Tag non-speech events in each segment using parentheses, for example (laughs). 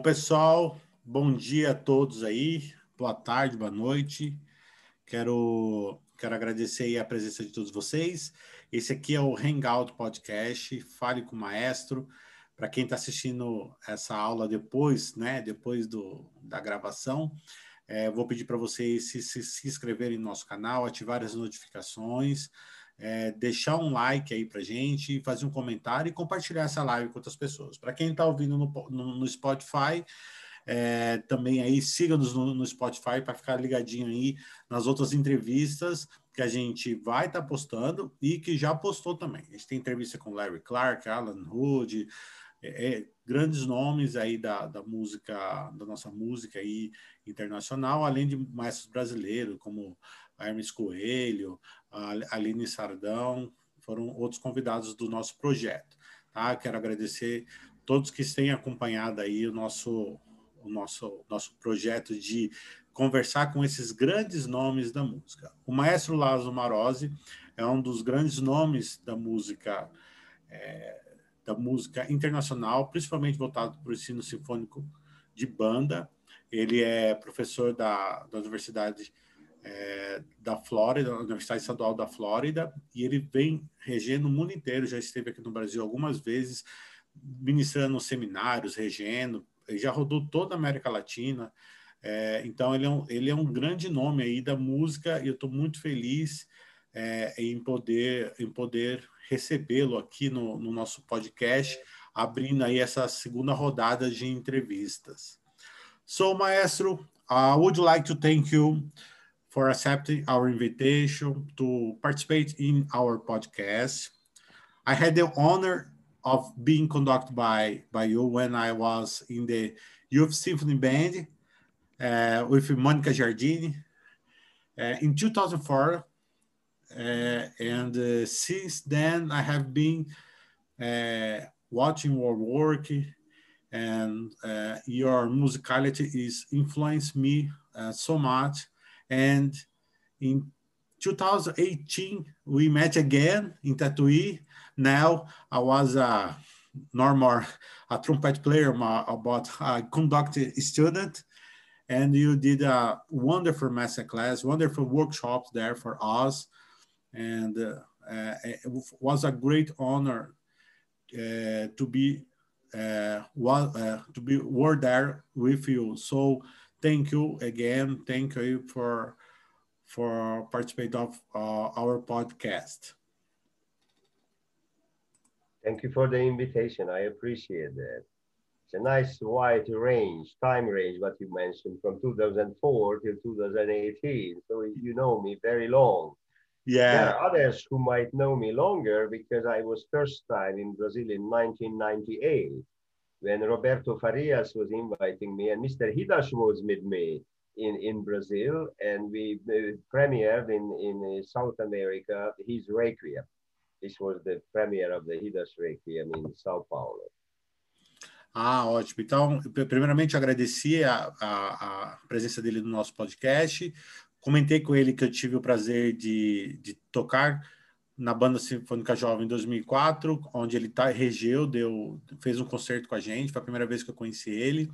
Bom, pessoal, bom dia a todos aí, boa tarde, boa noite. Quero, quero agradecer a presença de todos vocês. Esse aqui é o Hangout Podcast, Fale com o Maestro. Para quem está assistindo essa aula depois, né, depois do, da gravação, é, vou pedir para vocês se, se, se inscreverem no nosso canal, ativar as notificações, é, deixar um like aí para gente, fazer um comentário e compartilhar essa live com outras pessoas. Para quem está ouvindo no, no, no Spotify, é, também aí siga-nos no, no, Spotify para ficar ligadinho aí nas outras entrevistas que a gente vai estar tá postando e que já postou também. A gente tem entrevista com Larry Clark, Alan Hood, é, é, grandes nomes aí da, da música, da nossa música aí internacional, além de maestros brasileiros, como Hermes Coelho, Aline Sardão, foram outros convidados do nosso projeto. Tá? Quero agradecer todos que têm acompanhado aí o nosso, o nosso, nosso projeto de conversar com esses grandes nomes da música. O maestro Lázaro Marozzi é um dos grandes nomes da música é, da música internacional, principalmente voltado para o ensino sinfônico de banda. Ele é professor da, da Universidade é, da Flórida, da Universidade Estadual da Flórida, e ele vem regendo o mundo inteiro, já esteve aqui no Brasil algumas vezes, ministrando seminários, regendo, já rodou toda a América Latina, é, então ele é, um, ele é um grande nome aí da música, e eu estou muito feliz é, em poder, em poder recebê-lo aqui no, no nosso podcast, abrindo aí essa segunda rodada de entrevistas. So, Maestro, I would like to thank you for accepting our invitation to participate in our podcast. I had the honor of being conducted by, by you when I was in the Youth Symphony Band uh, with Monica Giardini uh, in 2004. Uh, and uh, since then, I have been uh, watching your work and uh, your musicality is influenced me so much and in 2018, we met again in Tatuí. Now I was a normal a trumpet player, but a conduct student, and you did a wonderful master class, wonderful workshops there for us, and uh, it was a great honor uh, to be uh, uh, to be were there with you. So thank you again. Thank you for for participate of uh, our podcast. Thank you for the invitation. I appreciate that. It's a nice wide range, time range, what you mentioned from 2004 till 2018. So you know me very long. Yeah. There are others who might know me longer because I was first time in Brazil in 1998 when Roberto Farias was inviting me and Mr. Hidas was with me in, in Brazil and we premiered in, in uh, South America his Requiem. This was the premiere of the Hidas Requiem in São Paulo. Ah, ótimo. Então, primeiramente, agradeci a, a, a, presença dele no nosso podcast. Comentei com ele que eu tive o prazer de, de tocar na banda sinfônica jovem em 2004, onde ele tá regeu, deu, fez um concerto com a gente, foi a primeira vez que eu conheci ele.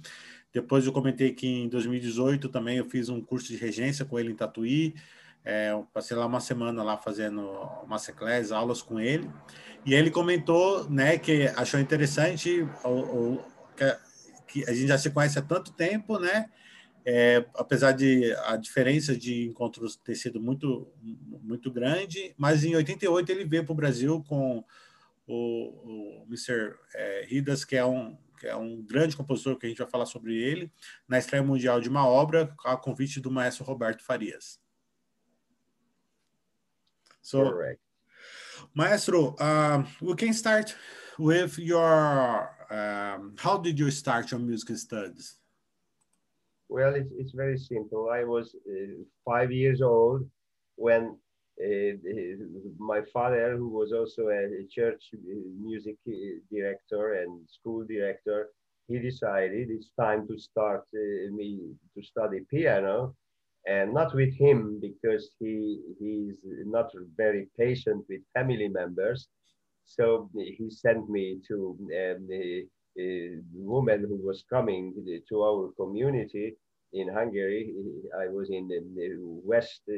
Depois eu comentei que em 2018 também eu fiz um curso de regência com ele em Tatuí. É, passei lá uma semana lá fazendo masterclass, aulas com ele. E ele comentou, né, que achou interessante o, o que, que a gente já se conhece há tanto tempo, né? É, apesar de a diferença de encontros ter sido muito, muito grande, mas em 88 ele veio para o Brasil com o, o Mr. É, Ridas, que é, um, que é um grande compositor, que a gente vai falar sobre ele, na estreia mundial de uma obra, a convite do maestro Roberto Farias. So, Correct. Maestro, uh, we can start with your, um, how did you start your music studies? Well, it's, it's very simple. I was uh, five years old when uh, my father, who was also a church uh, music uh, director and school director, he decided it's time to start uh, me to study piano, and not with him because he he's not very patient with family members. So he sent me to um, uh, woman who was coming to our community in Hungary. I was in the, west uh,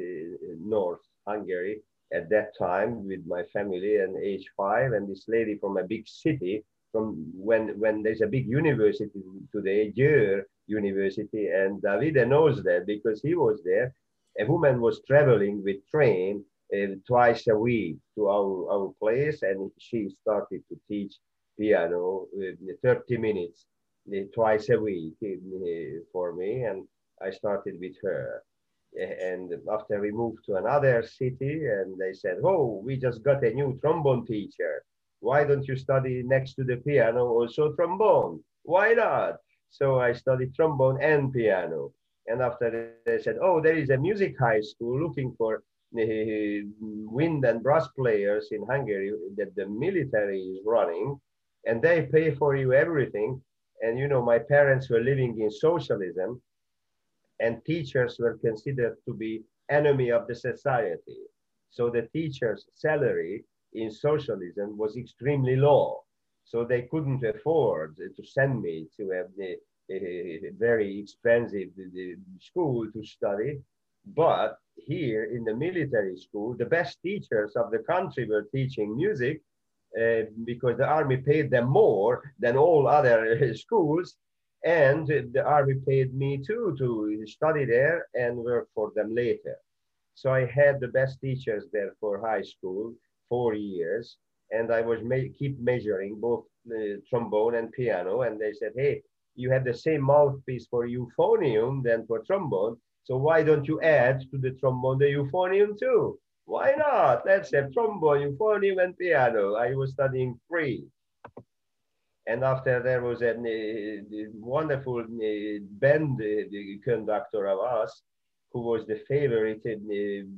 north Hungary at that time with my family and age five, and this lady from a big city from when when there's a big university today, Győr University, and Davide knows that because he was there. A woman was traveling with train uh, twice a week to our, our place, and she started to teach piano uh, 30 minutes uh, twice a week uh, for me, and I started with her. And after we moved to another city, and they said, "Oh, we just got a new trombone teacher. Why don't you study next to the piano also trombone? Why not?" So I studied trombone and piano. And after they said, "Oh, there is a music high school looking for wind and brass players in Hungary that the military is running, and they pay for you everything." And you know, my parents were living in socialism, and teachers were considered to be enemy of the society. So the teacher's salary in socialism was extremely low. So they couldn't afford to send me to a, a, very expensive uh, uh, school to study. But here in the military school, the best teachers of the country were teaching music uh, because the army paid them more than all other (laughs) schools and the army paid me too to study there and work for them later. So I had the best teachers there for high school, four years, and I was me keep measuring both the trombone and piano. And they said, "Hey, you have the same mouthpiece for euphonium than for trombone, so why don't you add to the trombone the euphonium too? Why not? Let's have trombone, euphonium, and piano." I was studying three and after there was a, wonderful band conductor of us, who was the favorite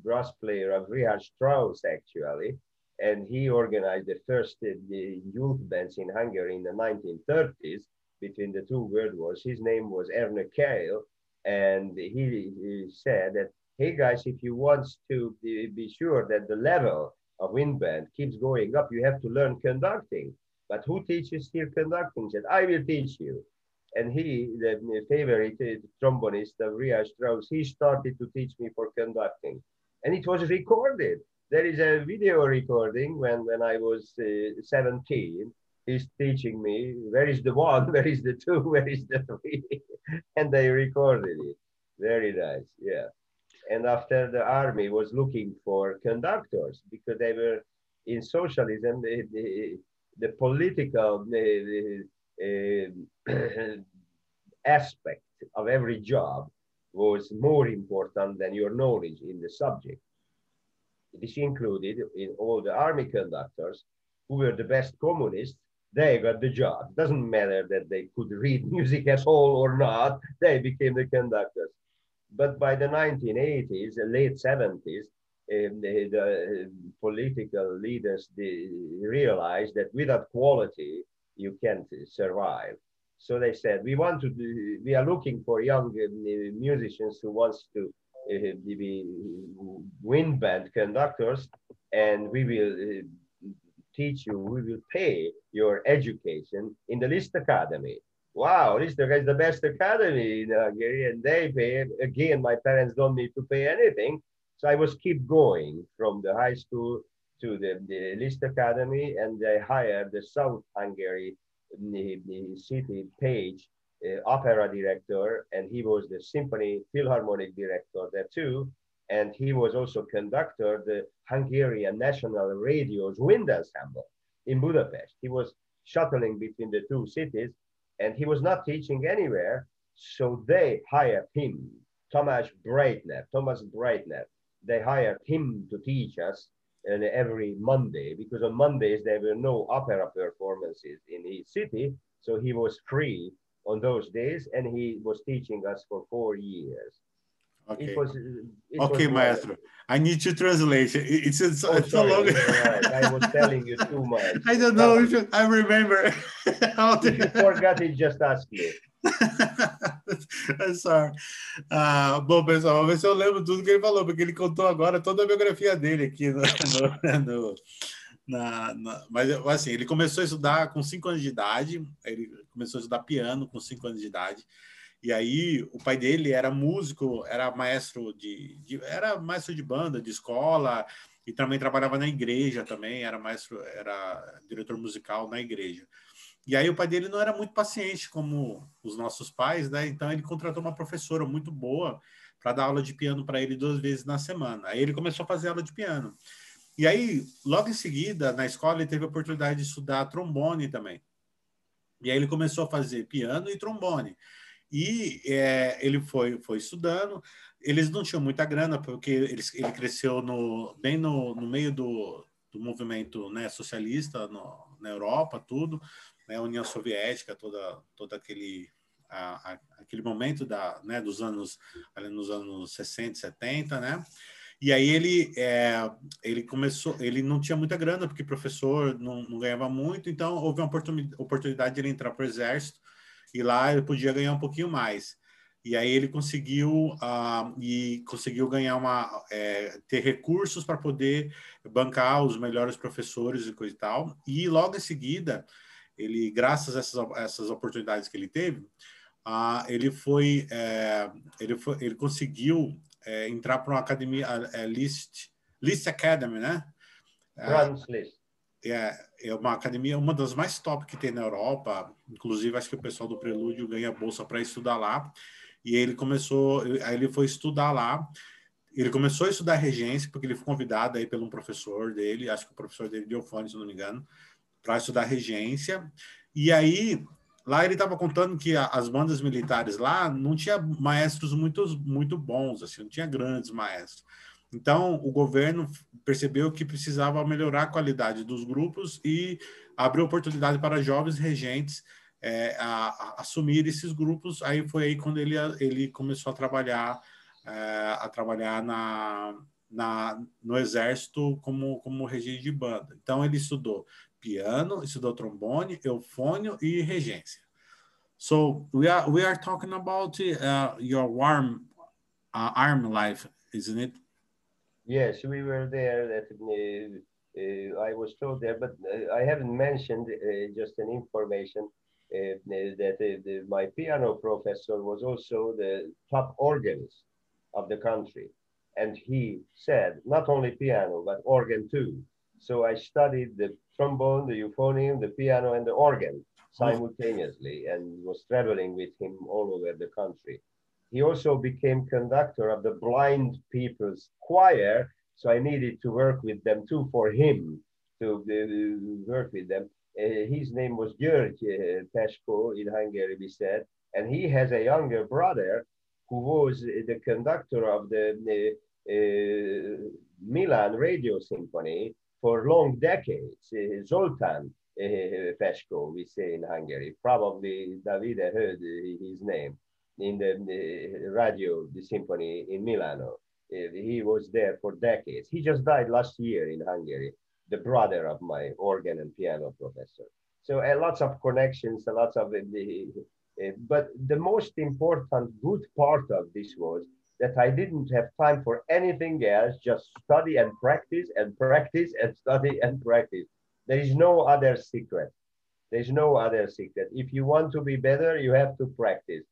brass player of Richard Strauss, actually. And he organized the first youth bands in Hungary in the 1930s between the two world wars. His name was Erne Keil. And he, he said that, hey guys, if you want to be sure that the level of wind band keeps going up, you have to learn conducting. But who teaches here conducting? He said, I will teach you. And he, the favorite trombonist of Richard Strauss, he started to teach me for conducting. And it was recorded. There is a video recording when, when I was uh, 17. He's teaching me where is the one, (laughs) where is the two, where is the three. (laughs) and they recorded it. Very nice. Yeah. And after the army was looking for conductors because they were in socialism, they, they, the political uh, (clears throat) aspect of every job was more important than your knowledge in the subject. This included in all the army conductors who were the best communists, they got the job. Doesn't matter that they could read (laughs) music at all or not, they became the conductors. But by the 1980s, the late 70s, um, the, the, political leaders realized that without quality you can't survive. So they said, we want to do, we are looking for young uh, musicians who wants to uh, be wind band conductors, and we will uh, teach you, we will pay your education in the Liszt Academy. Wow, Liszt is the best academy in Hungary, and they pay. Again, my parents don't need to pay anything so I was keep going from the high school to the, the Liszt Academy, and I hired the South Hungary the, the city page uh, opera director, and he was the symphony philharmonic director there too. And he was also conductor the Hungarian National Radio's wind ensemble in Budapest. He was shuttling between the two cities, and he was not teaching anywhere. So they hired him, Thomas Breitner, Thomas Breitner, they hired him to teach us and every Monday because on Mondays there were no opera performances in his city. So he was free on those days and he was teaching us for four years. Okay. It was, it okay, was maestro. I need to translate. It's, it's, oh, it's so long. right. I was (laughs) telling you too much. I don't know if I remember. (laughs) How to... If you forgot it, just ask me. (laughs) Sorry. Ah, bom, pessoal, vamos ver se eu lembro tudo que ele falou, porque ele contou agora toda a biografia dele aqui no, no, no, na, na, mas assim, ele começou a estudar com cinco anos de idade, ele começou a estudar piano com cinco anos de idade. E aí o pai dele era músico, era maestro de, de, era maestro de banda, de escola, e também trabalhava na igreja também, era maestro, era diretor musical na igreja. E aí o pai dele não era muito paciente como os nossos pais, né? Então ele contratou uma professora muito boa para dar aula de piano para ele duas vezes na semana. Aí ele começou a fazer aula de piano. E aí, logo em seguida, na escola, ele teve a oportunidade de estudar trombone também. E aí ele começou a fazer piano e trombone. E é, ele foi, foi estudando. Eles não tinham muita grana, porque ele, ele cresceu no, bem no, no meio do, do movimento né, socialista no, na Europa, tudo, né, União Soviética, toda, todo aquele, a, a, aquele momento da, né, dos anos, ali nos anos 60, 70, né? E aí ele, é, ele começou, ele não tinha muita grana, porque professor não, não ganhava muito, então houve uma oportunidade de ele entrar para o exército, e lá ele podia ganhar um pouquinho mais. E aí ele conseguiu uh, e conseguiu ganhar uma é, ter recursos para poder bancar os melhores professores e coisa e tal. E logo em seguida, ele, graças a essas, essas oportunidades que ele teve, uh, ele foi, é, ele foi, ele conseguiu é, entrar para uma academia, é, List, List Academy, né? List. É, é uma academia, uma das mais top que tem na Europa. Inclusive, acho que o pessoal do Prelúdio ganha bolsa para estudar lá. E ele começou, aí ele foi estudar lá. Ele começou a estudar regência, porque ele foi convidado aí pelo um professor dele, acho que o professor dele, Diofone, se não me engano, para estudar regência. E aí, Lá ele estava contando que as bandas militares lá não tinha maestros muito, muito bons, assim, não tinha grandes maestros. Então, o governo percebeu que precisava melhorar a qualidade dos grupos e abriu oportunidade para jovens regentes é, a, a assumir esses grupos. Aí foi aí quando ele, ele começou a trabalhar é, a trabalhar na, na, no exército como, como regente de banda. Então, ele estudou piano, estudou trombone, eufônio e regência. So we are we are talking about uh, your warm uh, arm life, isn't it? Yes, we were there. That uh, uh I was told there, but uh, I haven't mentioned uh, just an information that the, my piano professor was also the top organist of the country, and he said not only piano but organ too. So I studied the trombone, the euphonium, the piano, and the organ simultaneously and was traveling with him all over the country. He also became conductor of the blind people's choir. So I needed to work with them too for him to uh, work with them. Uh, his name was György uh, in Hungary, we said. And he has a younger brother who was the conductor of the uh, Milan Radio Symphony for long decades, uh, Zoltan uh, Peskó, we say in Hungary. Probably Davide heard his name in the, radio, the symphony in Milano. Uh, he was there for decades. He just died last year in Hungary, the brother of my organ and piano professor. So uh, lots of connections, a lots of the, uh, but the most important good part of this was that I didn't have time for anything else, just study and practice and practice and study and practice. There is no other secret. There's no other secret. If you want to be better, you have to practice.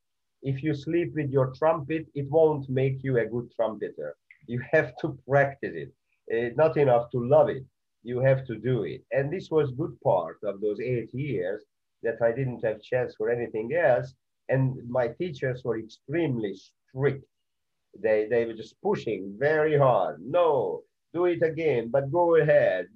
If you sleep with your trumpet, it won't make you a good trumpeter. You have to practice it. It's not enough to love it. You have to do it. And this was good part of those eight years that I didn't have chance for anything else. And my teachers were extremely strict they, they were just pushing very hard. No, do it again, but go ahead.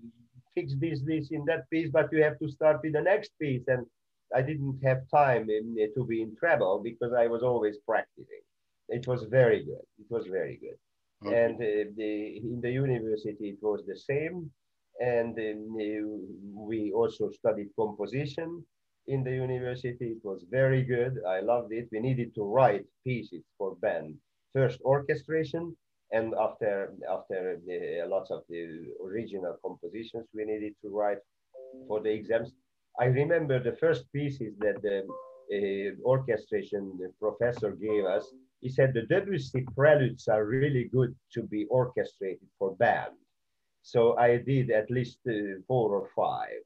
Fix this, this in that piece, but you have to start with the next piece. And I didn't have time in, to be in trouble because I was always practicing. It was very good. It was very good. Okay. And uh, the, in the university, it was the same. And uh, we also studied composition in the university. It was very good. I loved it. We needed to write pieces for band first orchestration and after after the, lots of the original compositions we needed to write for the exams i remember the first pieces that the uh, orchestration professor gave us he said the debussy preludes are really good to be orchestrated for band So I did at least uh, four or five.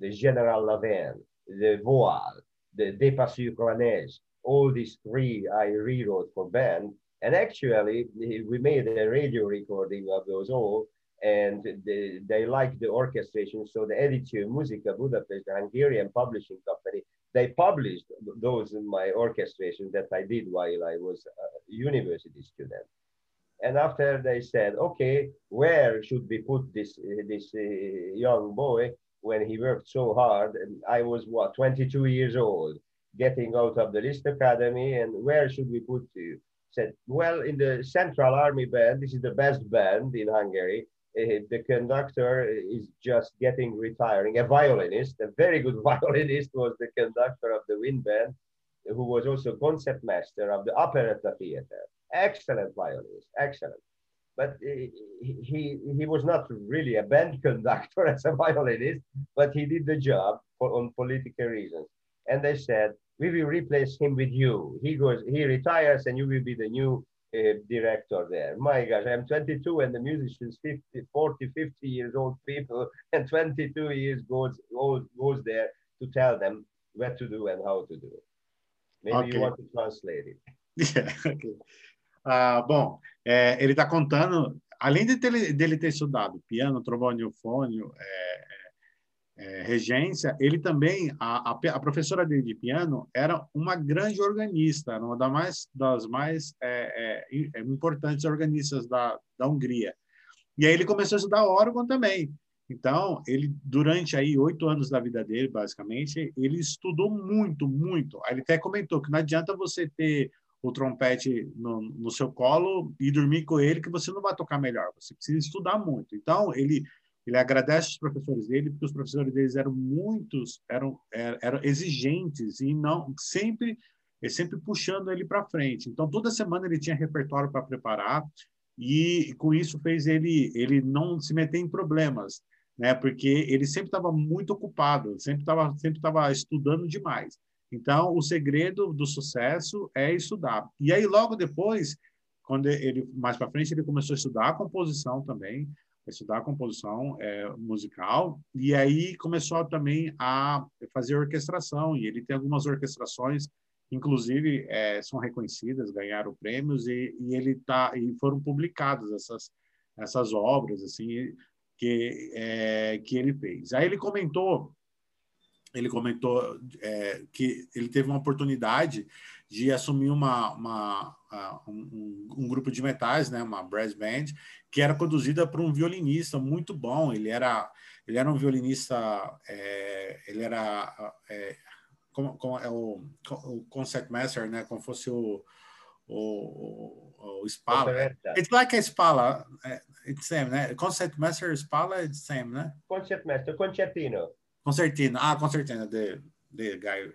The General Lavine, the Voile, the Dépassure Neige, all these three I rewrote for band. And actually, we made a radio recording of those all, and they, they liked the orchestration. So the Editio Musica Budapest, the Hungarian publishing company, they published those in my orchestration that I did while I was a university student. And after they said, okay, where should we put this, this uh, young boy when he worked so hard? And I was what, 22 years old, getting out of the Liszt Academy. And where should we put you? Said, well, in the Central Army Band, this is the best band in Hungary. Uh, the conductor is just getting retiring. A violinist, a very good (laughs) violinist, was the conductor of the wind band, who was also concertmaster of the operetta theater excellent violinist, excellent. But he, he, he was not really a band (laughs) conductor as a violinist, but he did the job for, on political reasons. And they said, we will replace him with you. He goes, he retires and you will be the new uh, director there. My gosh, I'm 22 and the musicians 50, 40, 50 years old people (laughs) and 22 years goes, goes, goes there to tell them what to do and how to do it. Maybe okay. you want to translate it. (laughs) Yeah, okay. Ah, bom, é, ele está contando, além de ter, dele ter estudado piano, trombone, eufônio, é, é, regência, ele também, a, a, a, professora dele de piano era uma grande organista, uma das mais, das mais é, é, é, importantes organistas da, da Hungria. E aí ele começou a estudar órgão também. Então, ele, durante aí oito anos da vida dele, basicamente, ele estudou muito, muito. Ele até comentou que não adianta você ter o trompete no, no, seu colo e dormir com ele, que você não vai tocar melhor. Você precisa estudar muito. Então, ele ele agradece os professores dele, porque os professores deles eram muitos, eram, eram exigentes e não sempre sempre puxando ele para frente. Então, toda semana ele tinha repertório para preparar e com isso fez ele ele não se meter em problemas, né? Porque ele sempre estava muito ocupado, sempre estava sempre estava estudando demais. Então, o segredo do sucesso é estudar. E aí, logo depois, quando ele mais para frente, ele começou a estudar a composição também, estudar composição é, musical, e aí começou também a fazer orquestração. E ele tem algumas orquestrações, inclusive é, são reconhecidas, ganharam prêmios e, e ele tá e foram publicadas essas essas obras assim que é, que ele fez. Aí ele comentou ele comentou é, que ele teve uma oportunidade de assumir uma, uma um, um, grupo de metais, né, uma brass band, que era conduzida por um violinista muito bom. Ele era ele era um violinista, é, ele era é, como, como é o, o concertmaster, né, como fosse o o, o, o Spala. It's like a Spala. É, it's same, né? Concertmaster Spala, it's same, né? Concertmaster, concertino. Concertina. Ah, Concertina, the, the guy.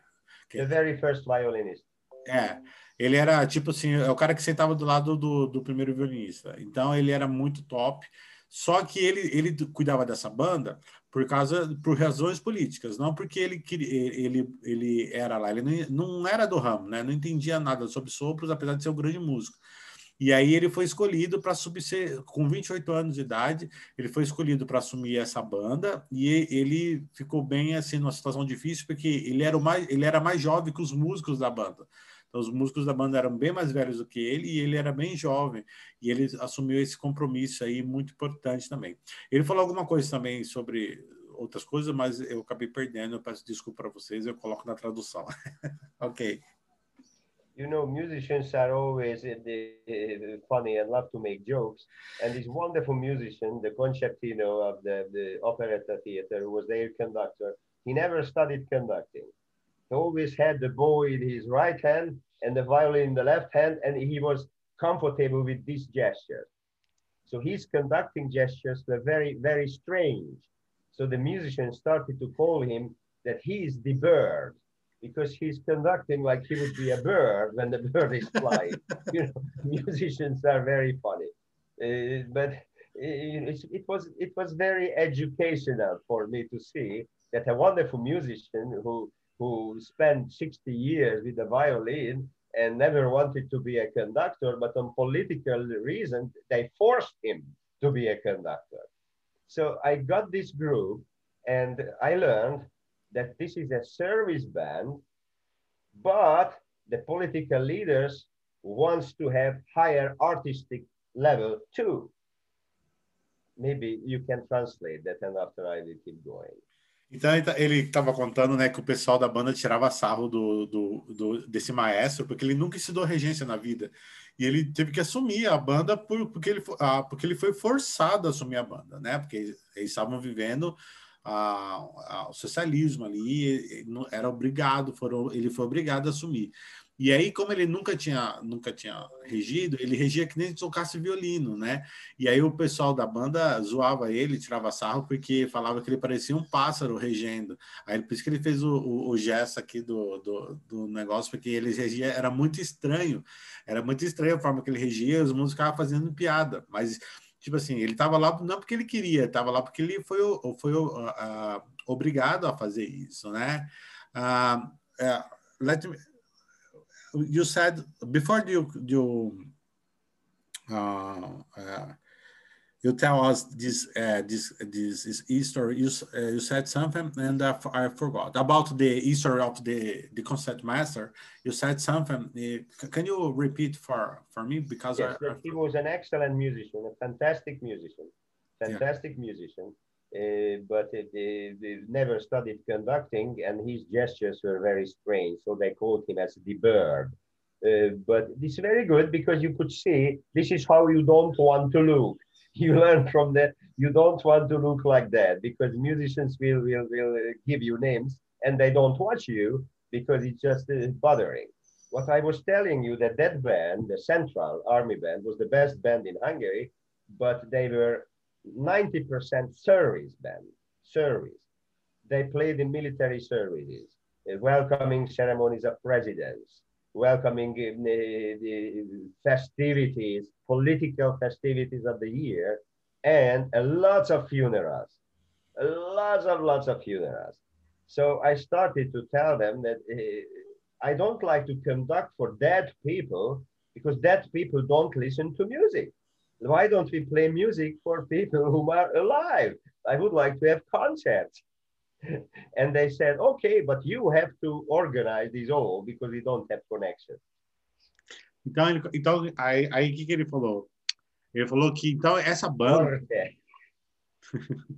The very first violinist. É, ele era tipo assim, é o cara que sentava do lado do, do primeiro violinista. Então ele era muito top. Só que ele, ele cuidava dessa banda por causa por razões políticas, não porque ele queria, ele, ele era lá, ele não, não era do ramo, né? Não entendia nada sobre sopros, apesar de ser um grande músico. E aí ele foi escolhido para subir, com 28 anos de idade, ele foi escolhido para assumir essa banda e ele ficou bem assim numa situação difícil porque ele era mais ele era mais jovem que os músicos da banda. Então, os músicos da banda eram bem mais velhos do que ele e ele era bem jovem e ele assumiu esse compromisso aí muito importante também. Ele falou alguma coisa também sobre outras coisas, mas eu acabei perdendo. Eu peço desculpa para vocês, eu coloco na tradução. (laughs) ok. You know, musicians are always uh, funny and love to make jokes. And this wonderful musician, the concertino of the, the operetta theater, who was their conductor, he never studied conducting. He always had the bow in his right hand and the violin in the left hand, and he was comfortable with these gestures. So his conducting gestures were very, very strange. So the musicians started to call him that he is the bird because he's conducting like he would be a bird when the bird is (laughs) flying. you know, (laughs) musicians are very funny, uh, but it, it, was it was very educational for me to see that a wonderful musician who who spent 60 years with the violin and never wanted to be a conductor, but on political reasons they forced him to be a conductor. So I got this group and I learned that this is a service band, but the political leaders wants to have higher artistic level too. Maybe you can translate that and after I will keep going. Então ele estava contando, né, que o pessoal da banda tirava sarro do, do, do, desse maestro porque ele nunca ensinou regência na vida e ele teve que assumir a banda por, porque ele ah, porque ele foi forçado a assumir a banda, né? Porque eles estavam vivendo a, a, o socialismo ali, era obrigado, foram, ele foi obrigado a assumir. E aí, como ele nunca tinha, nunca tinha regido, ele regia que nem se tocasse violino, né? E aí o pessoal da banda zoava ele, tirava sarro, porque falava que ele parecia um pássaro regendo. Aí por isso que ele fez o, o, o gesto aqui do, do, do, negócio, porque ele regia, era muito estranho. Era muito estranho a forma que ele regia, os músicos ficavam fazendo piada. Mas, tipo assim, ele estava lá não porque ele queria, estava lá porque ele foi, foi uh, obrigado a fazer isso, né? Uh, uh, let me, you said before you you uh, uh, you tell us this uh, this this is Easter. You uh, you said something, and I forgot about the Easter of the the concertmaster. You said something. Uh, can you repeat for for me because yes, I, he was an excellent musician, a fantastic musician, fantastic yeah. musician. Uh, but they, never studied conducting and his gestures were very strange. So they called him as the bird. Uh, but it's very good because you could see this is how you don't want to look. You (laughs) learn from that. You don't want to look like that because musicians will, will, will give you names and they don't watch you because it's just uh, bothering. What I was telling you that that band, the Central Army Band, was the best band in Hungary, but they were 90% service band, service. They played in military services, welcoming ceremonies of presidents, welcoming uh, the festivities, political festivities of the year, and lots of funerals, lots of lots of funerals. So I started to tell them that uh, I don't like to conduct for dead people because dead people don't listen to music why don't we play music for people (laughs) who are alive? I would like to have concerts. And they said, okay, but you have to organize this all because we don't have connection. Então, ele, então aí, aí o que, que ele falou? Ele falou que então essa banda, (laughs)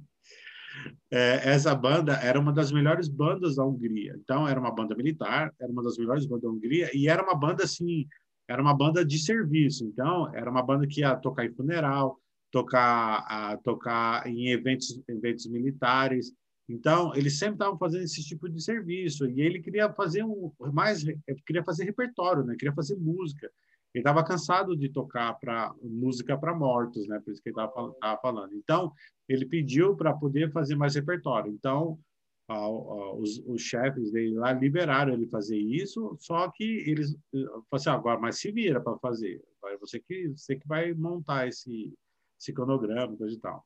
é, essa banda era uma das melhores bandas da Hungria. Então era uma banda militar, era uma das melhores bandas da Hungria e era uma banda assim era uma banda de serviço, então era uma banda que ia tocar em funeral, tocar, a, tocar em eventos, eventos militares. Então eles sempre estavam fazendo esse tipo de serviço e ele queria fazer um mais, queria fazer repertório, né? Queria fazer música. Ele estava cansado de tocar para música para mortos, né? Por isso que ele estava falando. Então ele pediu para poder fazer mais repertório. Então os, os, chefes dele lá liberaram ele fazer isso, só que eles falaram assim, agora, mas se vira para fazer, você que você que vai montar esse, esse cronograma, coisa e tal.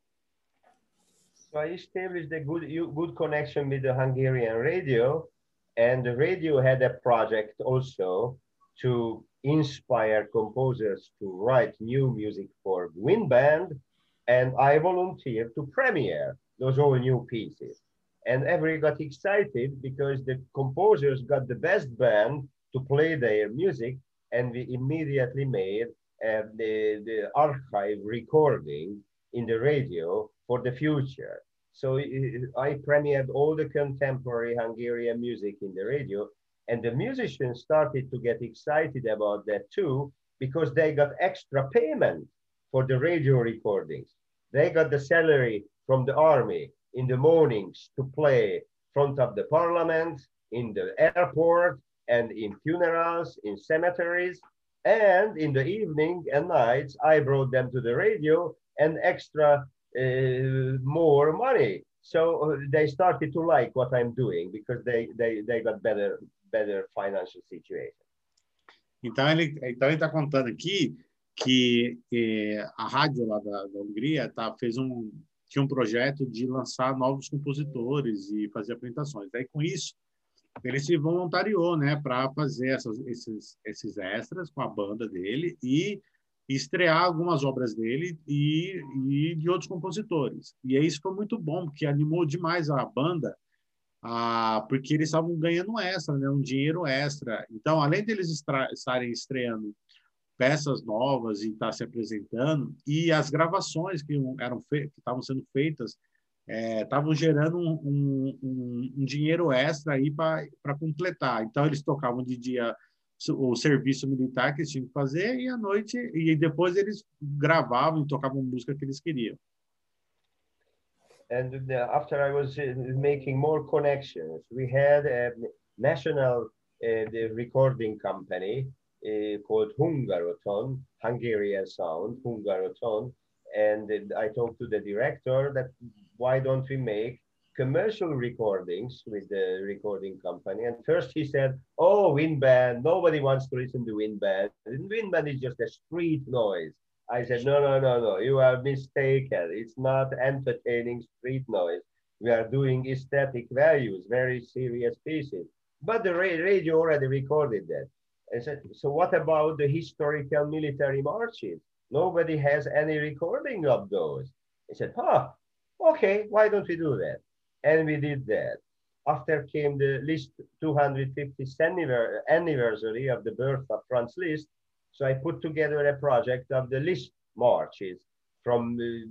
So I established a good good connection with the Hungarian radio, and the radio had a project also to inspire composers to write new music for wind band, and I volunteered to premiere those all new pieces. and everybody got excited because the composers got the best band to play their music and we immediately made uh, the, the archive recording in the radio for the future. So I premiered all the contemporary Hungarian music in the radio and the musicians started to get excited about that too because they got extra payment for the radio recordings. They got the salary from the army in the mornings to play front of the parliament, in the airport, and in funerals, in cemeteries. And in the evening and nights, I brought them to the radio and extra more money. So uh, they started to like what I'm doing because they, they, they got better, better financial situation. Então ele então ele está contando aqui que eh, a rádio lá da, da Hungria tá, fez um tinha um projeto de lançar novos compositores e fazer apresentações. Aí, com isso, ele se voluntariou né, para fazer essas, esses, esses extras com a banda dele e estrear algumas obras dele e, e de outros compositores. E isso foi muito bom, porque animou demais a banda, a, porque eles estavam ganhando extra, né, um dinheiro extra. Então, além deles estarem estreando peças novas e estar tá se apresentando, e as gravações que eram que estavam sendo feitas estavam é, gerando um, um, um, dinheiro extra aí para completar. Então, eles tocavam de dia o serviço militar que eles tinham que fazer e à noite e depois eles gravavam tocavam música que eles queriam. And after I was uh, making more connections, we had a national uh, recording company uh, called Hungaroton, Hungarian Sound, Hungaroton. And I talked to the director that why don't we make commercial recordings with the recording company. And first he said, oh, wind band, nobody wants to listen to wind band. Wind band is just a street noise. I said, no, no, no, no, you are mistaken. It's not entertaining street noise. We are doing aesthetic values, very serious pieces. But the radio already recorded that. I said, so what about the historical military marches? Nobody has any recording of those. I said, huh, okay, why don't we do that? And we did that. After came the Liszt 250th anniversary of the birth of Franz Liszt. So I put together a project of the Liszt marches from uh,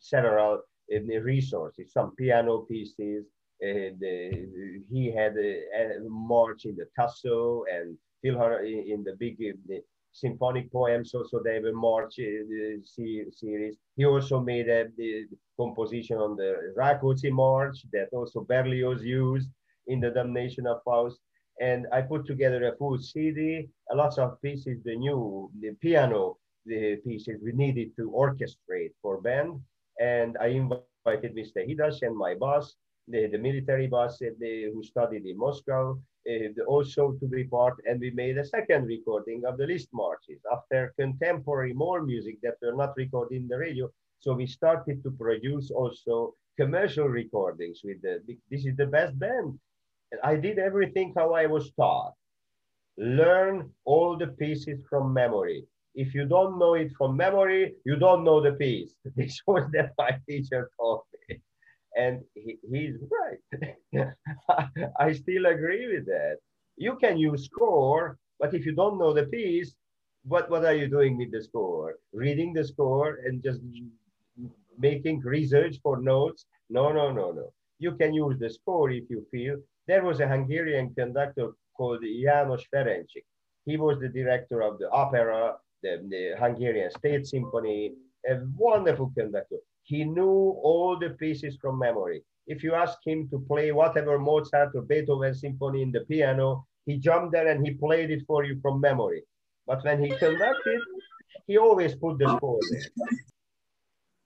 several uh, resources, some piano pieces. Uh, the, he had a, a, march in the Tasso and in the big uh, symphonic poems. Also, David march uh, series. He also made a, the composition on the Rákóczi March that also Berlioz used in the Damnation of Faust. And I put together a full CD, a lots of pieces, the new, the piano the pieces we needed to orchestrate for band. And I invited Mr. Hidas and my boss, the, the military boss uh, the, who studied in Moscow, Uh, also to be part. And we made a second recording of the Liszt marches after contemporary more music that were not recorded in the radio. So we started to produce also commercial recordings with the, this is the best band. And I did everything how I was taught. Learn all the pieces from memory. If you don't know it from memory, you don't know the piece. (laughs) This was (laughs) that my teacher told me. And he, he's right. (laughs) I still agree with that. You can use score, but if you don't know the piece, what, what are you doing with the score? Reading the score and just making research for notes. No, no, no, no. You can use the score if you feel. There was a Hungarian conductor called János Ferencsik. He was the director of the opera, the, the Hungarian State Symphony, a wonderful conductor. He knew all the pieces from memory. If you ask him to play whatever Mozart or Beethoven symphony in the piano, he jumped there and he played it for you from memory. But when he conducted, he always put the score there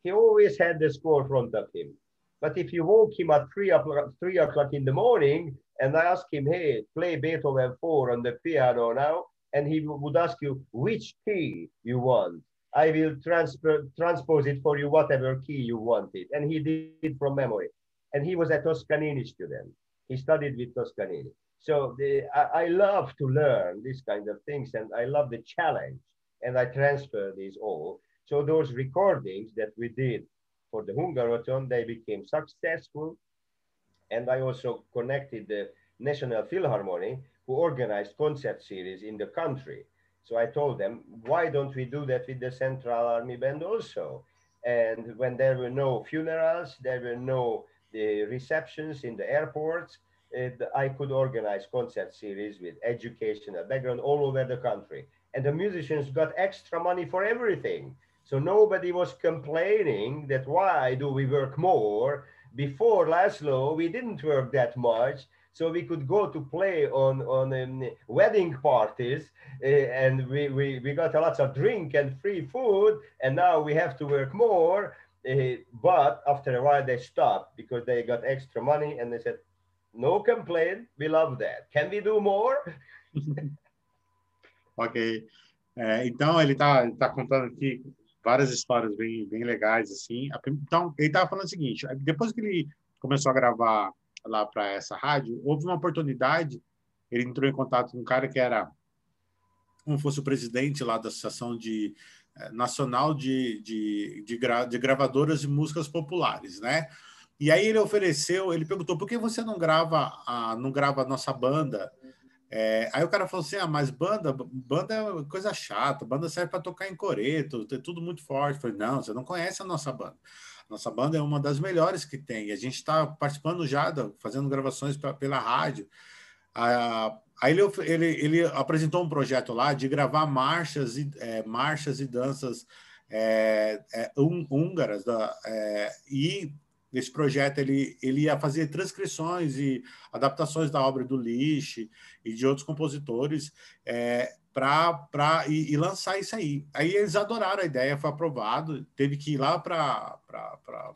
he always had the score in front of him. But if you woke him at three o'clock, three o'clock in the morning and I ask him, hey, play Beethoven 4 on the piano now, and he would ask you which key you want. I will transfer, transpose it for you, whatever key you want it. And he did it from memory. And he was a Toscanini student. He studied with Toscanini. So the, I, I love to learn these kind of things and I love the challenge. And I transfer these all. So those recordings that we did for the Hungaroton, they became successful. And I also connected the National Philharmonic, who organized concert series in the country. So I told them, why don't we do that with the Central Army Band also? And when there were no funerals, there were no the receptions in the airports, it, I could organize concert series with educational background all over the country. And the musicians got extra money for everything. So nobody was complaining that why do we work more? Before Laszlo, we didn't work that much. So we could go to play on, on um, wedding parties uh, and we, we, we got a lot of drink and free food. And now we have to work more. Uh, but after a while they stopped because they got extra money and they said, no complaint, we love that. Can we do more? (laughs) ok. É, então ele ele tá contando aqui várias histórias bem, bem legais, assim. Então, ele estava falando o seguinte, depois que ele começou a gravar lá para essa rádio, houve uma oportunidade, ele entrou em contato com um cara que era como fosse o presidente lá da Associação de, eh, Nacional de, de, de, gra, de Gravadoras de Músicas Populares, né? E aí ele ofereceu, ele perguntou, por que você não grava a, não grava a nossa banda? É, aí o cara falou assim: ah, mas banda, banda é coisa chata, banda serve para tocar em coreto, é tudo muito forte. Eu falei, não, você não conhece a nossa banda. Nossa banda é uma das melhores que tem. A gente está participando já, fazendo gravações pra, pela rádio. Ah, aí ele, ele, ele, apresentou um projeto lá de gravar marchas e, é, marchas e danças é, é, húngaras da, é, e esse projeto ele, ele ia fazer transcrições e adaptações da obra do Lish e de outros compositores é, para e, e, lançar isso aí. Aí eles adoraram a ideia, foi aprovado, teve que ir lá para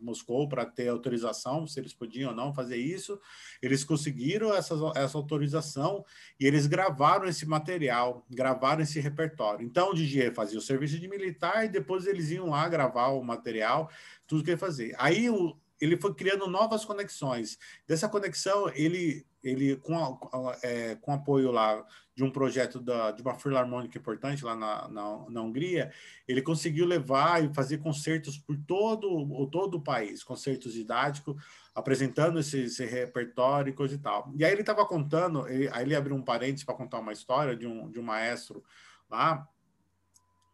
Moscou para ter autorização, se eles podiam ou não fazer isso. Eles conseguiram essa, essa autorização e eles gravaram esse material, gravaram esse repertório. Então o DJ fazia o serviço de militar e depois eles iam lá gravar o material, tudo que ia fazer. Aí o, ele foi criando novas conexões. Dessa conexão, ele, ele com, a, é, com apoio lá de um projeto da, de uma filarmônica importante lá na, na, na, Hungria, ele conseguiu levar e fazer concertos por todo, todo o país, concertos didáticos, apresentando esse, esse repertório e coisa e tal. E aí ele estava contando, ele, aí ele abriu um parênteses para contar uma história de um, de um maestro lá,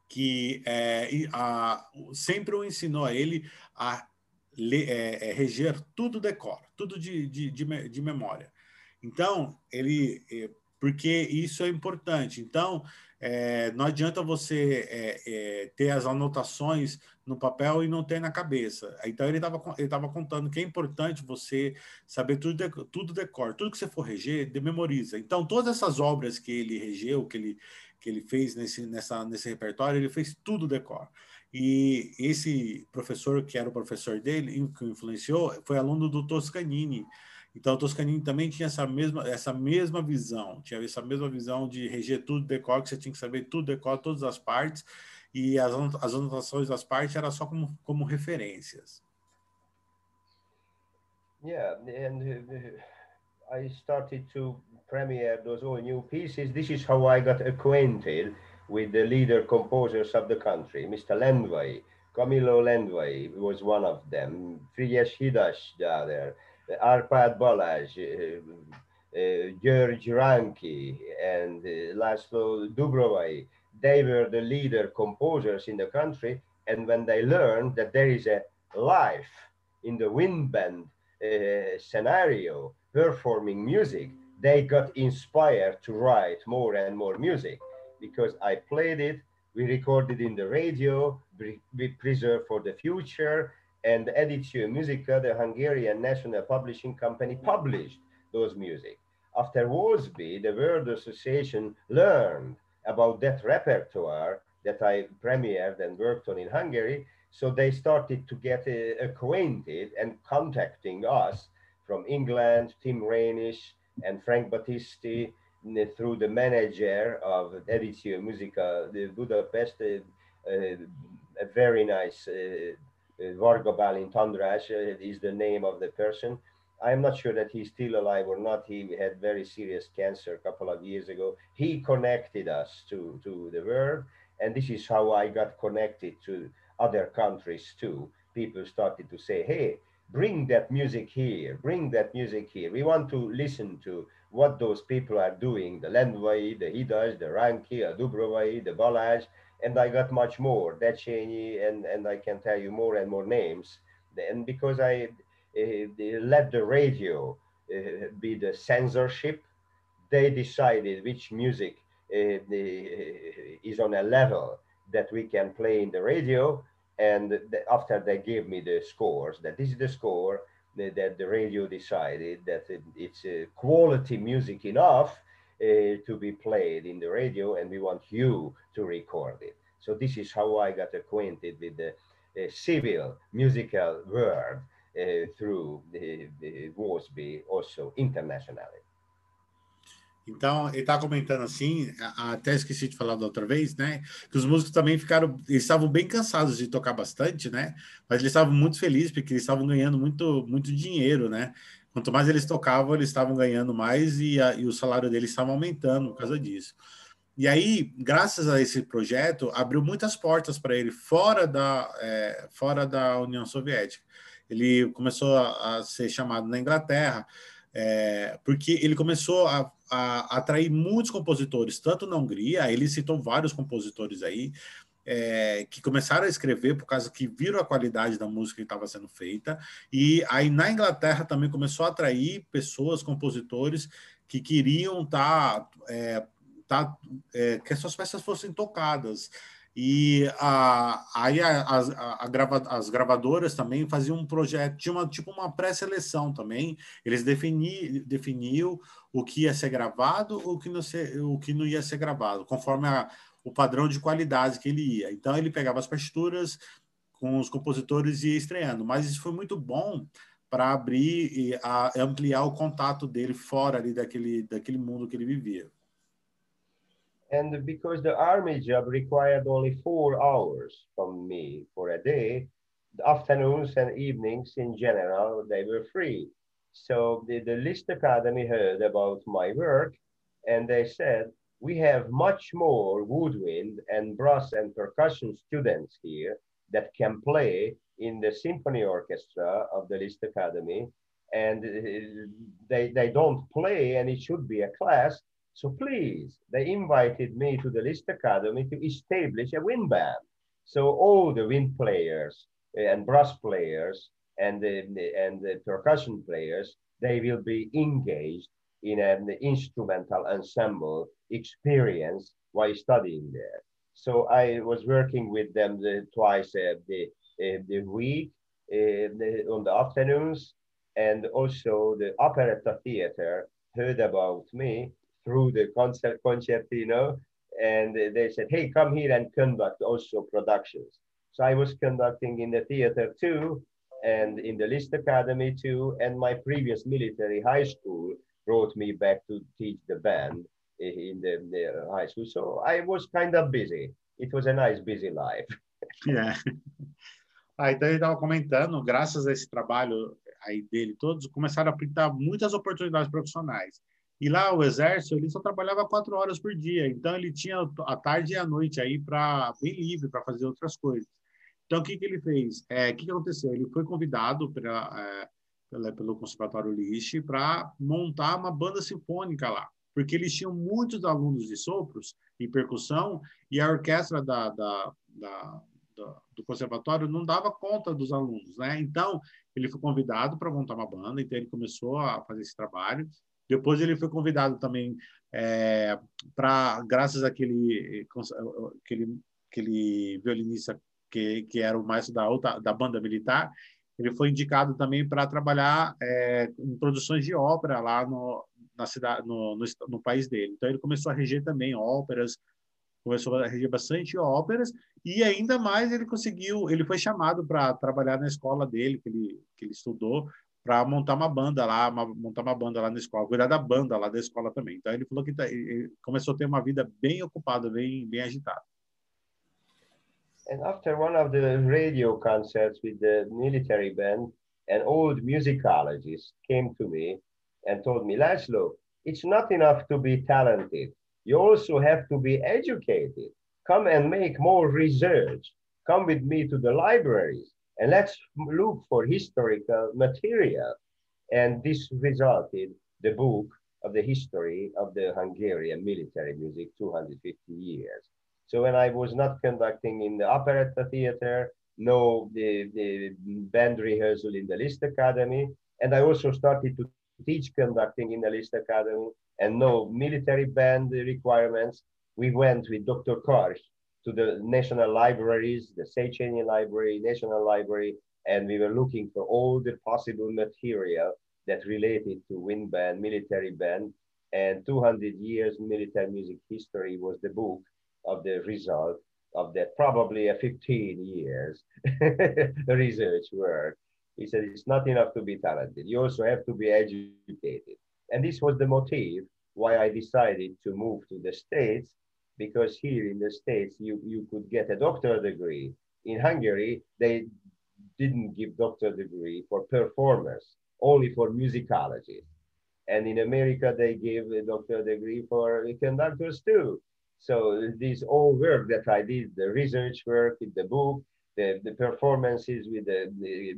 que é, a, sempre o ensinou a ele a é, é, reger tudo decor, tudo de, de, de, de memória. Então, ele, é, porque isso é importante. Então, é, não adianta você é, é, ter as anotações no papel e não ter na cabeça. Então, ele estava ele tava contando que é importante você saber tudo, de, tudo decor, tudo que você for reger, memoriza. Então, todas essas obras que ele regeu, que ele, que ele fez nesse, nessa, nesse repertório, ele fez tudo decor. E esse professor, que era o professor dele, que o influenciou, foi aluno do Toscanini. Então, o Toscanini também tinha essa mesma, essa mesma visão, tinha essa mesma visão de reger tudo decor, que você tinha que saber tudo decor, todas as partes, e as, as anotações das partes eram só como, como referências. Yeah, and uh, I started to premiere those all new pieces. This is how I got acquainted with the leader composers of the country, Mr. Lendvay. Kamilló Lendvay was one of them, Frigyes Hidas the other, Arpad Balázs, uh, uh, George Ranki, and uh, Laszlo Dubrovay. They were the leader composers in the country. And when they learned that there is a life in the wind band uh, scenario performing music, they got inspired to write more and more music because I played it, we recorded in the radio, we preserved for the future, and Editio Musica, the Hungarian national publishing company, published those music. After WASBE, the World Association learned about that repertoire that I premiered and worked on in Hungary. So they started to get uh, acquainted and contacting us from England, Tim Reynish and Frank Battisti through the manager of Editio Musica the Budapest, uh, uh, a very nice uh, Varga Balint András is the name of the person. I'm not sure that he's still alive or not. He had very serious cancer a couple of years ago. He connected us to, to the world. And this is how I got connected to other countries too. People started to say, hey, bring that music here, bring that music here. We want to listen to what those people are doing, the Lendvay, the Hidas, the Ranki, the Dubrovay, the Balázs, and I got much more, Decsényi, and, and I can tell you more and more names. And because I uh, let the radio uh, be the censorship, they decided which music uh, is on a level that we can play in the radio. And after they gave me the scores, that this is the score, that the radio decided that it's a quality music enough uh, to be played in the radio and we want you to record it. So this is how I got acquainted with the uh, civil musical world uh, through the, the WASBE also internationally. Então, ele está comentando assim, até esqueci de falar da outra vez, né? Que os músicos também ficaram, eles estavam bem cansados de tocar bastante, né? Mas eles estavam muito felizes porque eles estavam ganhando muito, muito dinheiro, né? Quanto mais eles tocavam, eles estavam ganhando mais e, a, e o salário deles estava aumentando por causa disso. e aí, graças a esse projeto, abriu muitas portas para ele fora da, é, fora da União Soviética. Ele começou a, a ser chamado na Inglaterra, é, porque ele começou a, a, atrair muitos compositores, tanto na Hungria, ele citou vários compositores aí, é, que começaram a escrever por causa que viram a qualidade da música que estava sendo feita, e aí na Inglaterra também começou a atrair pessoas, compositores, que queriam estar tá, é, tá, é, que as suas peças fossem tocadas. E a, aí a, a, a grava, as gravadoras também faziam um projeto, tinha uma, tipo uma pré-seleção também. Eles defini, definiam o que ia ser gravado o que não, ser, o que não ia ser gravado, conforme a, o padrão de qualidade que ele ia. Então ele pegava as partituras com os compositores e ia estreando. Mas isso foi muito bom para abrir e ampliar o contato dele fora ali daquele, daquele mundo que ele vivia. And because the army job required only four hours from me for a day, afternoons and evenings in general, they were free. So the, the Liszt Academy heard about my work and they said, we have much more woodwind and brass and percussion students here that can play in the symphony orchestra of the Liszt Academy. And uh, they, they don't play and it should be a class so please, they invited me to the Liszt Academy to establish a wind band. So all the wind players and brass players and the, and the percussion players, they will be engaged in an instrumental ensemble experience while studying there. So I was working with them the, twice uh, the, uh, the week uh, the, on the afternoons, and also the operetta theater heard about me through the concert concertino and they said hey come here and conduct also productions. So i was conducting in the theater too and in the Liszt Academy too and my previous military high school brought me back to teach the band in the, the high school. So i was kind of busy. It was a nice busy life. (laughs) Yeah. Ah, então ele estava comentando, graças a esse trabalho aí dele todos, começaram a pintar muitas oportunidades profissionais. E lá o exército ele só trabalhava quatro horas por dia, então ele tinha a tarde e a noite aí para bem livre para fazer outras coisas. Então o que que ele fez? É, o que, que aconteceu? Ele foi convidado pra, é, pelo Conservatório Liszt para montar uma banda sinfônica lá, porque eles tinham muitos alunos de sopros e percussão e a orquestra da, da, da do conservatório não dava conta dos alunos, né? Então ele foi convidado para montar uma banda, então ele começou a fazer esse trabalho depois ele foi convidado também é, para, graças àquele aquele, aquele violinista que, que era o maestro da, outra, da banda militar, ele foi indicado também para trabalhar é, em produções de ópera lá no, na cidade, no, no, no, país dele. Então ele começou a reger também óperas, começou a reger bastante óperas e ainda mais ele conseguiu, ele foi chamado para trabalhar na escola dele que ele que ele estudou para montar uma banda lá, uma, montar uma banda lá na escola, cuidar da banda lá da escola também. Então ele falou que tá, ele começou a ter uma vida bem ocupada, bem bem agitada. And after one of the radio concerts with the military band, an old musicologist came to me and told me, Laszlo, it's not enough to be talented. You also have to be educated. Come and make more research. Come with me to the libraries and let's look for historical material. And this resulted the book of the history of the Hungarian military music 250 years. So when I was not conducting in the operetta theater, no the, the band rehearsal in the Liszt Academy, and I also started to teach conducting in the Liszt Academy and no military band requirements. We went with Dr. Karsh to the national libraries, the Széchenyi Library, National Library, and we were looking for all the possible material that related to wind band, military band, and 200 years military music history was the book of the result of that probably a 15 years (laughs) research work. He said it's not enough to be talented. You also have to be educated. And this was the motive why I decided to move to the States because here in the States, you, you could get a doctor degree. In Hungary, they didn't give doctor degree for performers, only for musicologists. And in America, they gave a doctor degree for conductors too. So this all work that I did, the research work, the book, the, the performances with the, the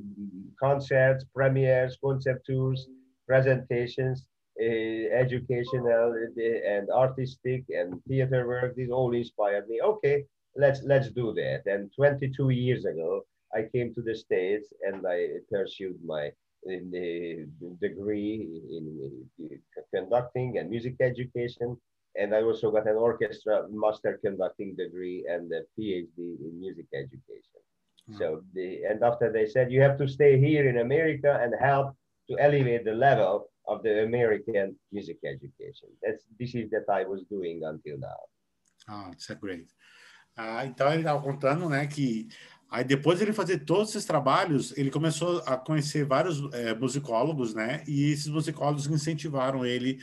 concerts, premieres, concept tours, presentations, uh, educational uh, and artistic and theater work. This all inspired me. Okay, let's let's do that. And 22 years ago, I came to the States and I pursued my in the degree in conducting and music education. And I also got an orchestra master conducting degree and a PhD in music education. Mm. So the and after they said you have to stay here in America and help to elevate the level of the American music education. That's this is that I was doing until now. Ah, that's great. Ah, então ele estava contando, né, que Aí depois de ele fazer todos esses trabalhos, ele começou a conhecer vários é, musicólogos, né? E esses musicólogos incentivaram ele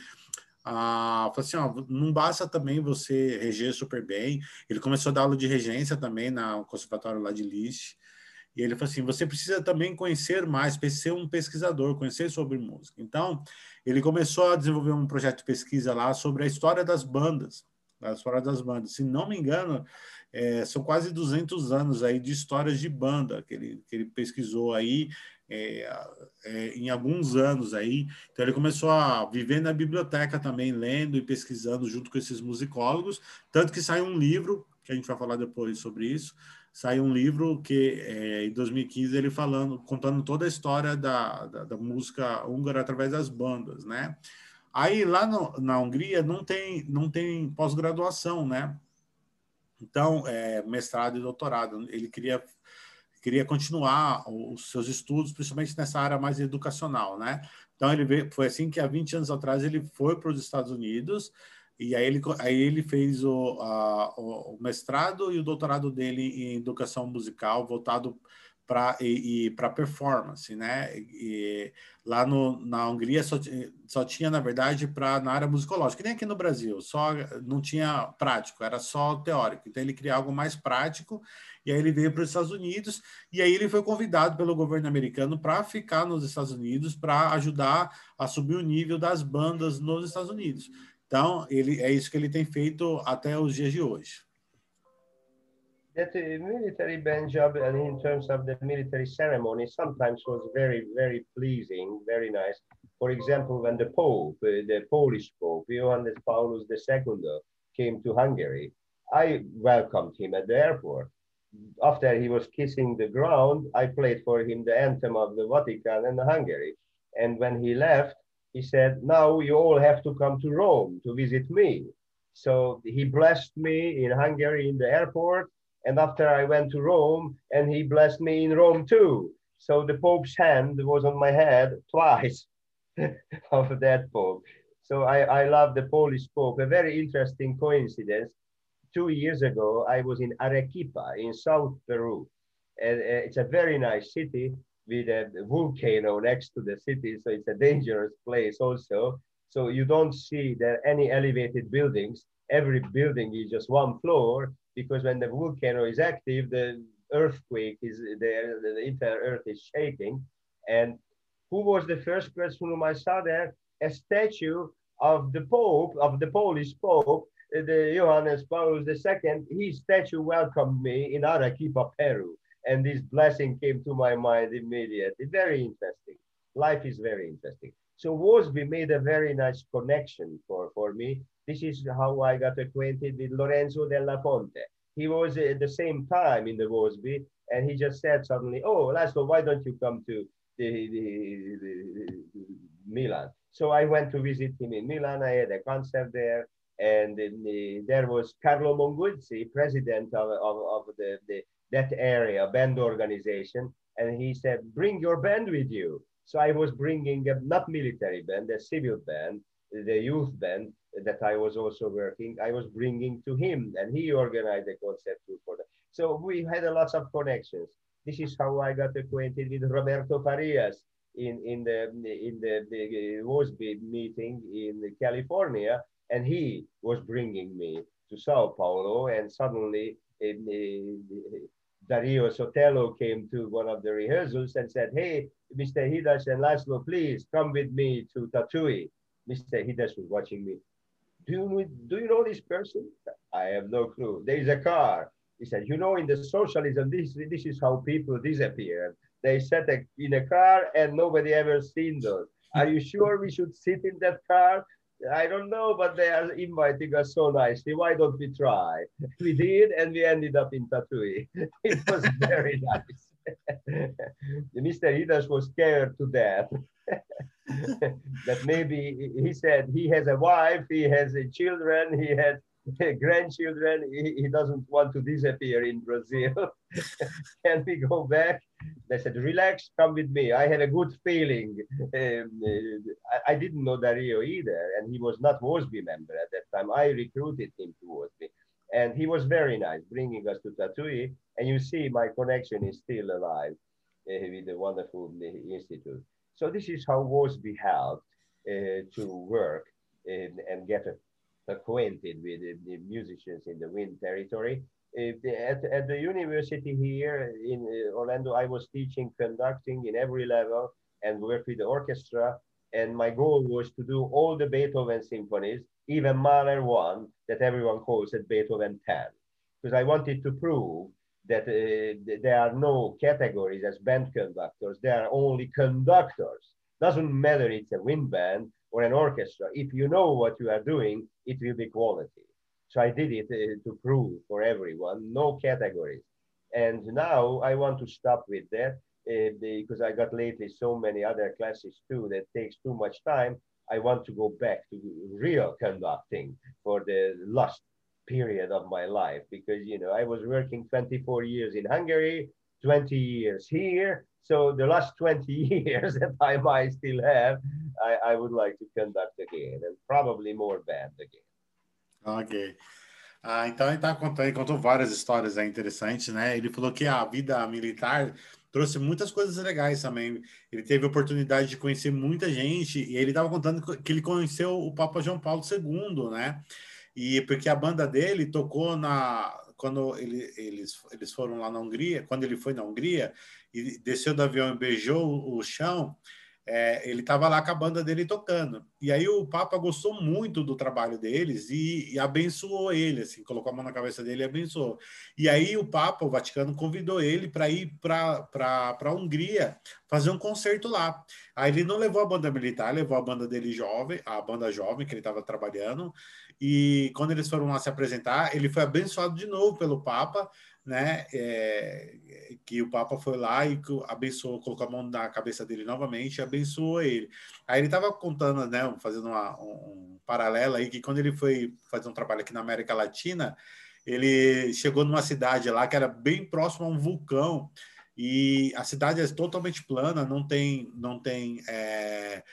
a falar assim, ó, não basta também você reger super bem. Ele começou a dar aula de regência também na conservatório lá de Liszt. E ele falou assim, você precisa também conhecer mais, ser um pesquisador, conhecer sobre música. Então, ele começou a desenvolver um projeto de pesquisa lá sobre a história das bandas, a história das bandas. Se não me engano, é, são quase 200 anos aí de histórias de banda que ele, que ele pesquisou aí é, é, em alguns anos aí. Então ele começou a viver na biblioteca também, lendo e pesquisando junto com esses musicólogos, tanto que saiu um livro, que a gente vai falar depois sobre isso, saiu um livro que é, em 2015 ele falando, contando toda a história da, da, da música húngara através das bandas, né? Aí lá no, na Hungria não tem, não tem pós-graduação, né? Então, é, mestrado e doutorado. Ele queria queria continuar os seus estudos, principalmente nessa área mais educacional, né? Então ele veio, foi assim que há 20 anos atrás ele foi para os Estados Unidos e aí ele, aí ele fez o, a, o mestrado e o doutorado dele em educação musical voltado para e, e para performance, né? E, lá no, na Hungria só, só tinha, na verdade, para na área musicológica, que nem aqui no Brasil, só não tinha prático, era só teórico. Então ele queria algo mais prático e aí ele veio para os Estados Unidos e aí ele foi convidado pelo governo americano para ficar nos Estados Unidos para ajudar a subir o nível das bandas nos Estados Unidos. Então ele é isso que ele tem feito até os dias de hoje. that the military band job and in terms of the military ceremony sometimes was very, very pleasing, very nice. For example, when the Pope, uh, the Polish Pope, Johannes Paulus II, came to Hungary, I welcomed him at the airport. After he was kissing the ground, I played for him the anthem of the Vatican and Hungary. And when he left, he said, now you all have to come to Rome to visit me. So he blessed me in Hungary in the airport and after I went to Rome, and he blessed me in Rome too. So the Pope's hand was on my head twice (laughs) of that Pope. So I, I love the Polish Pope. A very interesting coincidence. Two years ago, I was in Arequipa in South Peru. And uh, it's a very nice city with a volcano next to the city. So it's a dangerous place also. So you don't see there any elevated buildings. Every building is just one floor because when the volcano is active, the earthquake is there, the entire earth is shaking. And who was the first person whom I saw there? A statue of the Pope, of the Polish Pope, the Johannes Paulus II. His statue welcomed me in Arequipa, Peru. And this blessing came to my mind immediately. Very interesting. Life is very interesting. So WASBE made a very nice connection for, for me this is how I got acquainted with Lorenzo della Fonte. He was at the same time in the WASBE, and he just said suddenly, "Oh, Laszlo, why don't you come to the, the, the, Milan?" So I went to visit him in Milan. I had a concert there, and the, there was Carlo Monguzzi, president of, of, of the, the that area band organization, and he said, "Bring your band with you." So I was bringing a not military band, a civil band, the youth band, that I was also working, I was bringing to him and he organized a concert for that. So we had a lot of connections. This is how I got acquainted with Roberto Farias in, in the in the, the uh, WASBE meeting in California. And he was bringing me to Sao Paulo and suddenly in, in, Dario Sotelo came to one of the rehearsals and said, hey, Mr. Hidas and Laszlo, please come with me to Tatui. Mr. Hidas was watching me do you, do you know this person? I have no clue. There is a car. He said, you know, in the socialism, this, this is how people disappear. They sat in a car and nobody ever seen them. Are you sure we should sit in that car? I don't know, but they are inviting us so nicely. Why don't we try? We did, and we ended up in Tatui. (laughs) It was very (laughs) nice. (laughs) Mr. Hidas was scared to death. that maybe he said he has a wife, he has a children, he has (laughs) grandchildren, he, he doesn't want to disappear in Brazil. (laughs) Can we go back? They said, relax, come with me. I had a good feeling. Um, I, I, didn't know Dario either, and he was not WASBE member at that time. I recruited him to WASBE. And he was very nice, bringing us to Tatui. And you see, my connection is still alive uh, with the wonderful uh, institute. So this is how WOSBI helped uh, to work and, and get acquainted with the musicians in the wind territory. At, at the university here in uh, Orlando, I was teaching conducting in every level and worked with the orchestra. And my goal was to do all the Beethoven symphonies, even Mahler 1, that everyone calls it Beethoven 10. Because I wanted to prove that uh, there are no categories as band conductors, there are only conductors. Doesn't matter it's a wind band or an orchestra. If you know what you are doing, it will be quality. So I did it uh, to prove for everyone, no categories. And now I want to stop with that uh, because I got lately so many other classes too that takes too much time. I want to go back to real conducting for the last period of my life because you know I was working 24 years in Hungary, 20 years here. So the last 20 (laughs) years that I might still have, I, I would like to conduct again and probably more band again. Ok. Ah, então ele tá contando, ele contou várias histórias aí interessantes, né? Ele falou que a vida militar trouxe muitas coisas legais também. Ele teve oportunidade de conhecer muita gente e ele estava contando que ele conheceu o Papa João Paulo II, né? E porque a banda dele tocou na quando ele, eles, eles foram lá na Hungria, quando ele foi na Hungria e desceu do avião e beijou o chão, é, ele estava lá com a banda dele tocando. E aí o Papa gostou muito do trabalho deles e, e, abençoou ele, assim, colocou a mão na cabeça dele e abençoou. E aí o Papa, o Vaticano, convidou ele para ir para a Hungria fazer um concerto lá. Aí ele não levou a banda militar, levou a banda dele jovem, a banda jovem que ele estava trabalhando. E quando eles foram lá se apresentar, ele foi abençoado de novo pelo Papa né? É, que o Papa foi lá e abençoou, colocou a mão na cabeça dele novamente e abençoou ele. Aí ele estava contando, né? Fazendo uma, um, paralelo aí, que quando ele foi fazer um trabalho aqui na América Latina, ele chegou numa cidade lá que era bem próximo a um vulcão e a cidade é totalmente plana, não tem, não tem é,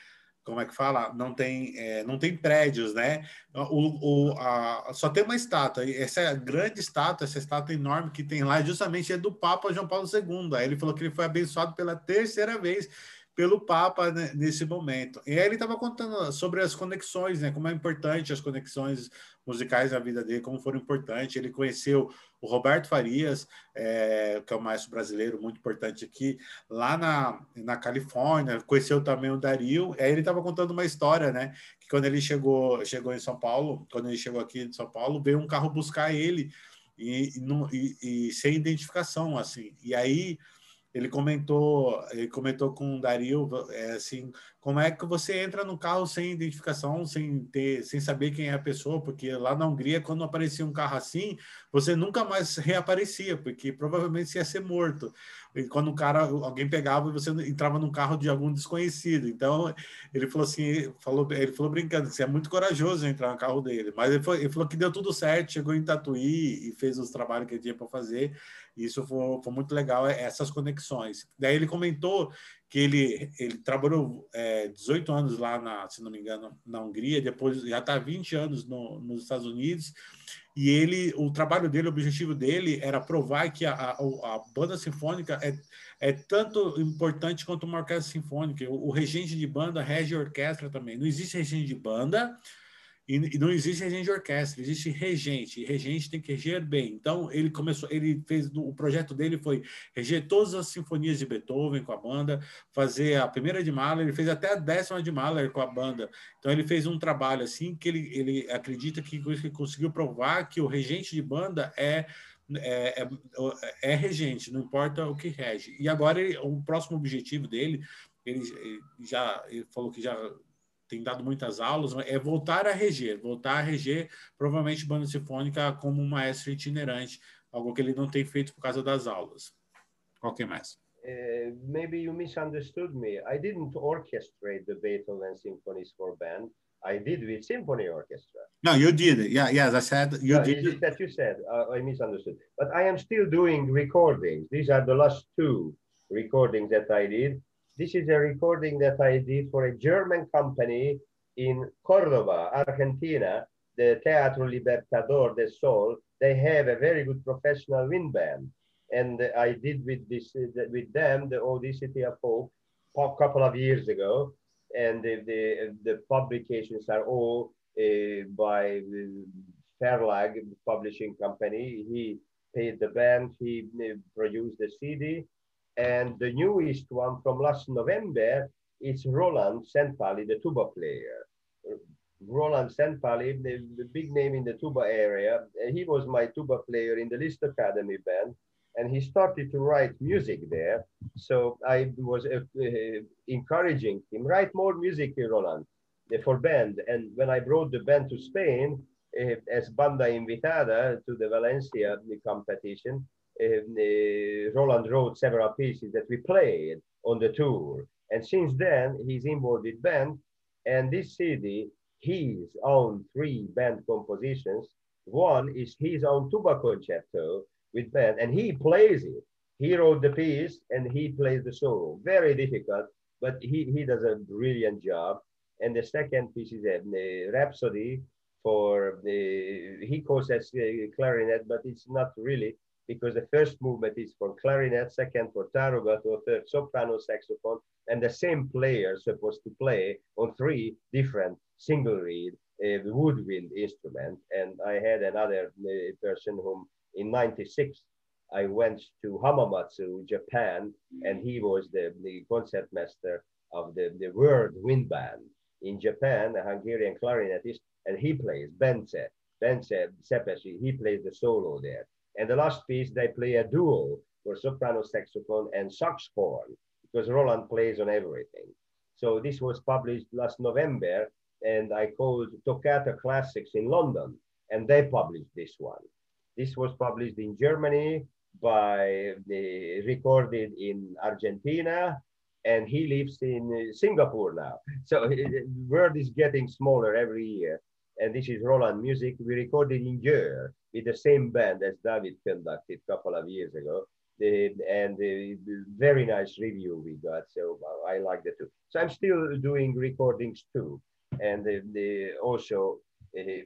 como é que fala? Não tem, é, não tem prédios, né? O, o, a, só tem uma estátua. Essa é grande estátua, essa estátua enorme que tem lá, justamente é do Papa João Paulo II. Aí ele falou que ele foi abençoado pela terceira vez pelo Papa né, nesse momento. E aí ele estava contando sobre as conexões, né? Como é importante as conexões musicais na vida dele, como foram importantes. Ele conheceu o Roberto Farias, é, que é o maestro brasileiro muito importante aqui, lá na, na Califórnia. Conheceu também o Dario. Aí ele estava contando uma história, né? Que quando ele chegou, chegou em São Paulo, quando ele chegou aqui em São Paulo, veio um carro buscar ele e, e, e, e sem identificação, assim. E aí ele comentou, ele comentou com o Dario, é, assim, como é que você entra no carro sem identificação, sem ter, sem saber quem é a pessoa, porque lá na Hungria, quando aparecia um carro assim, você nunca mais reaparecia, porque provavelmente você ia ser morto. E quando um cara, alguém pegava e você entrava num carro de algum desconhecido. Então, ele falou assim, falou, ele falou brincando, você é muito corajoso entrar no carro dele, mas ele, foi, ele falou que deu tudo certo, chegou em Tatuí e fez os trabalhos que ele tinha para fazer isso foi, foi muito legal, essas conexões. Daí ele comentou que ele, ele trabalhou é, 18 anos lá, na, se não me engano, na Hungria, depois já está 20 anos no, nos Estados Unidos, e ele, o trabalho dele, o objetivo dele era provar que a, a, a banda sinfônica é, é tanto importante quanto uma orquestra sinfônica. O, o regente de banda rege a orquestra também. Não existe regente de banda, e, e, não existe regente de orquestra, existe regente, e regente tem que reger bem. Então, ele começou, ele fez, o projeto dele foi reger todas as sinfonias de Beethoven com a banda, fazer a primeira de Mahler, ele fez até a décima de Mahler com a banda. Então, ele fez um trabalho assim que ele, ele acredita que ele conseguiu provar que o regente de banda é é, é, é, regente, não importa o que rege. E agora ele, o próximo objetivo dele, ele, ele já ele falou que já tem dado muitas aulas, é voltar a reger, voltar a reger provavelmente banda sinfônica como um maestro itinerante, algo que ele não tem feito por causa das aulas. Qual que mais? Uh, maybe you misunderstood me. I didn't orchestrate the Beethoven symphonies for band. I did with symphony orchestra. No, you did. Yeah, yes, I said you no, did. That you said. Uh, I misunderstood. But I am still doing recordings. These are the last two recordings that I did. This is a recording that I did for a German company in Cordoba, Argentina, the Teatro Libertador de Sol. They have a very good professional wind band. And I did with this with them the Odyssey of Hope a couple of years ago. And the, the, the publications are all uh, by the Verlag publishing company. He paid the band, he uh, produced the CD, and the newest one from last November is Roland Szentpáli, the tuba player. Roland Szentpáli, the, the big name in the tuba area. He was my tuba player in the Liszt Academy band, and he started to write music there. So I was uh, uh, encouraging him, write more music, Roland, uh, for band. And when I brought the band to Spain, uh, as banda invitada to the Valencia competition, Roland wrote several pieces that we played on the tour. And since then, he's involved with band. And this CD, his own three band compositions. One is his own tuba concerto with band, and he plays it. He wrote the piece and he plays the solo. Very difficult, but he, he does a brilliant job. And the second piece is uh, a, a Rhapsody for the, he calls that uh, clarinet, but it's not really because the first movement is for clarinet, second for tarogato, third soprano saxophone, and the same player supposed to play on three different single reed uh, woodwind instrument. And I had another uh, person whom in 96, I went to Hamamatsu, Japan, and he was the, the concertmaster of the, the world wind band in Japan, a Hungarian clarinetist, and he plays Bence, Bence Szepesi, he plays the solo there. And the last piece, they play a duo for soprano saxophone and saxophone because Roland plays on everything. So this was published last November and I called Toccata Classics in London and they published this one. This was published in Germany by the recorded in Argentina and he lives in uh, Singapore now. (laughs) So uh, the world is getting smaller every year. And this is Roland Music. We recorded in Győr with the same band as David conducted a couple of years ago. The, and the, very nice review we got. So I like that too. So I'm still doing recordings too. And the, the also uh,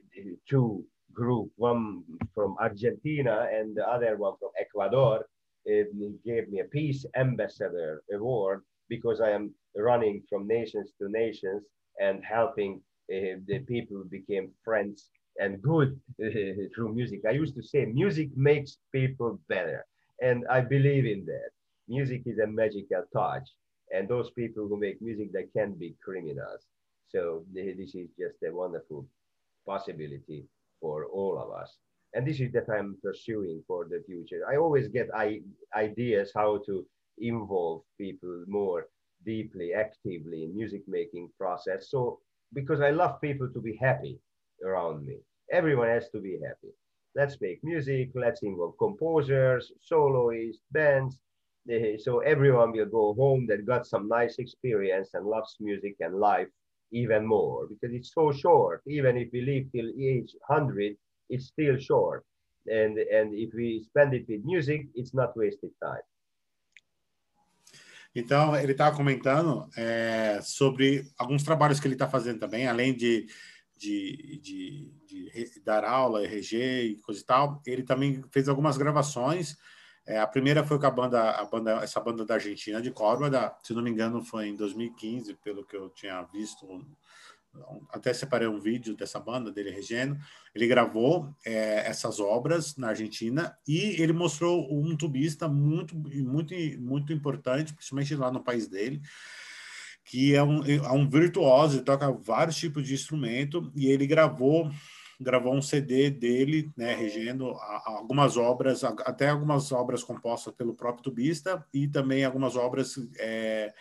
two group, one from Argentina and the other one from Ecuador, uh, gave me a Peace Ambassador Award because I am running from nations to nations and helping uh, the people became friends and good (laughs) through music. I used to say music makes people better. And I believe in that. Music is a magical touch. And those people who make music, they can be criminals. So this is just a wonderful possibility for all of us. And this is that I'm pursuing for the future. I always get I, ideas how to involve people more deeply, actively in music making process. So because I love people to be happy around me. Everyone has to be happy. Let's make music, let's involve composers, soloists, bands. Eh, so everyone will go home that got some nice experience and loves music and life even more because it's so short. Even if we live till age 100, it's still short. And, and if we spend it with music, it's not wasted time. Então, ele estava comentando é, sobre alguns trabalhos que ele está fazendo também, além de de, de, de, dar aula, RG e coisa e tal, ele também fez algumas gravações. É, a primeira foi com a banda, a banda, essa banda da Argentina de Córdoba, se não me engano, foi em 2015, pelo que eu tinha visto até separei um vídeo dessa banda dele regendo. Ele gravou é, essas obras na Argentina e ele mostrou um tubista muito, muito, muito importante, principalmente lá no país dele, que é um, é um virtuoso, ele toca vários tipos de instrumento e ele gravou gravou um CD dele, né, regendo algumas obras, até algumas obras compostas pelo próprio tubista e também algumas obras é,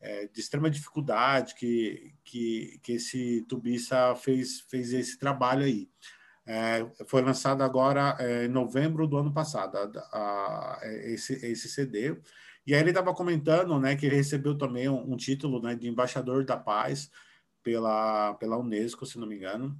é, de extrema dificuldade que, que, que esse tubista fez, fez esse trabalho aí. É, foi lançado agora é, em novembro do ano passado, a, a, esse, esse CD. E aí ele estava comentando né, que ele recebeu também um, um, título né, de embaixador da paz pela, pela Unesco, se não me engano.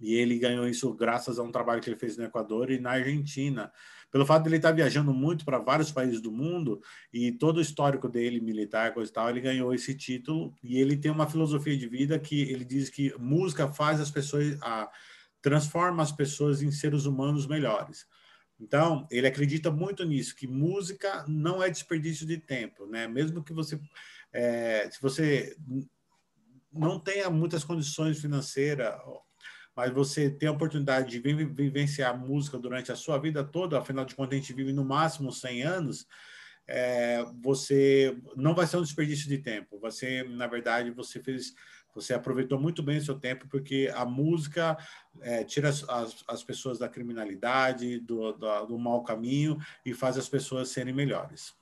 E ele ganhou isso graças a um trabalho que ele fez no Equador e na Argentina. Pelo fato de ele estar viajando muito para vários países do mundo e todo o histórico dele, militar, coisa e tal, ele ganhou esse título. E ele tem uma filosofia de vida que ele diz que música faz as pessoas, a, transforma as pessoas em seres humanos melhores. Então, ele acredita muito nisso, que música não é desperdício de tempo, né? Mesmo que você, é, se você não tenha muitas condições financeiras mas você tem a oportunidade de vivenciar música durante a sua vida toda, afinal de contas a gente vive no máximo 100 anos, é, você não vai ser um desperdício de tempo. Você, na verdade, você fez, você aproveitou muito bem o seu tempo porque a música é, tira as, as, as, pessoas da criminalidade, do, do, do mau caminho e faz as pessoas serem melhores.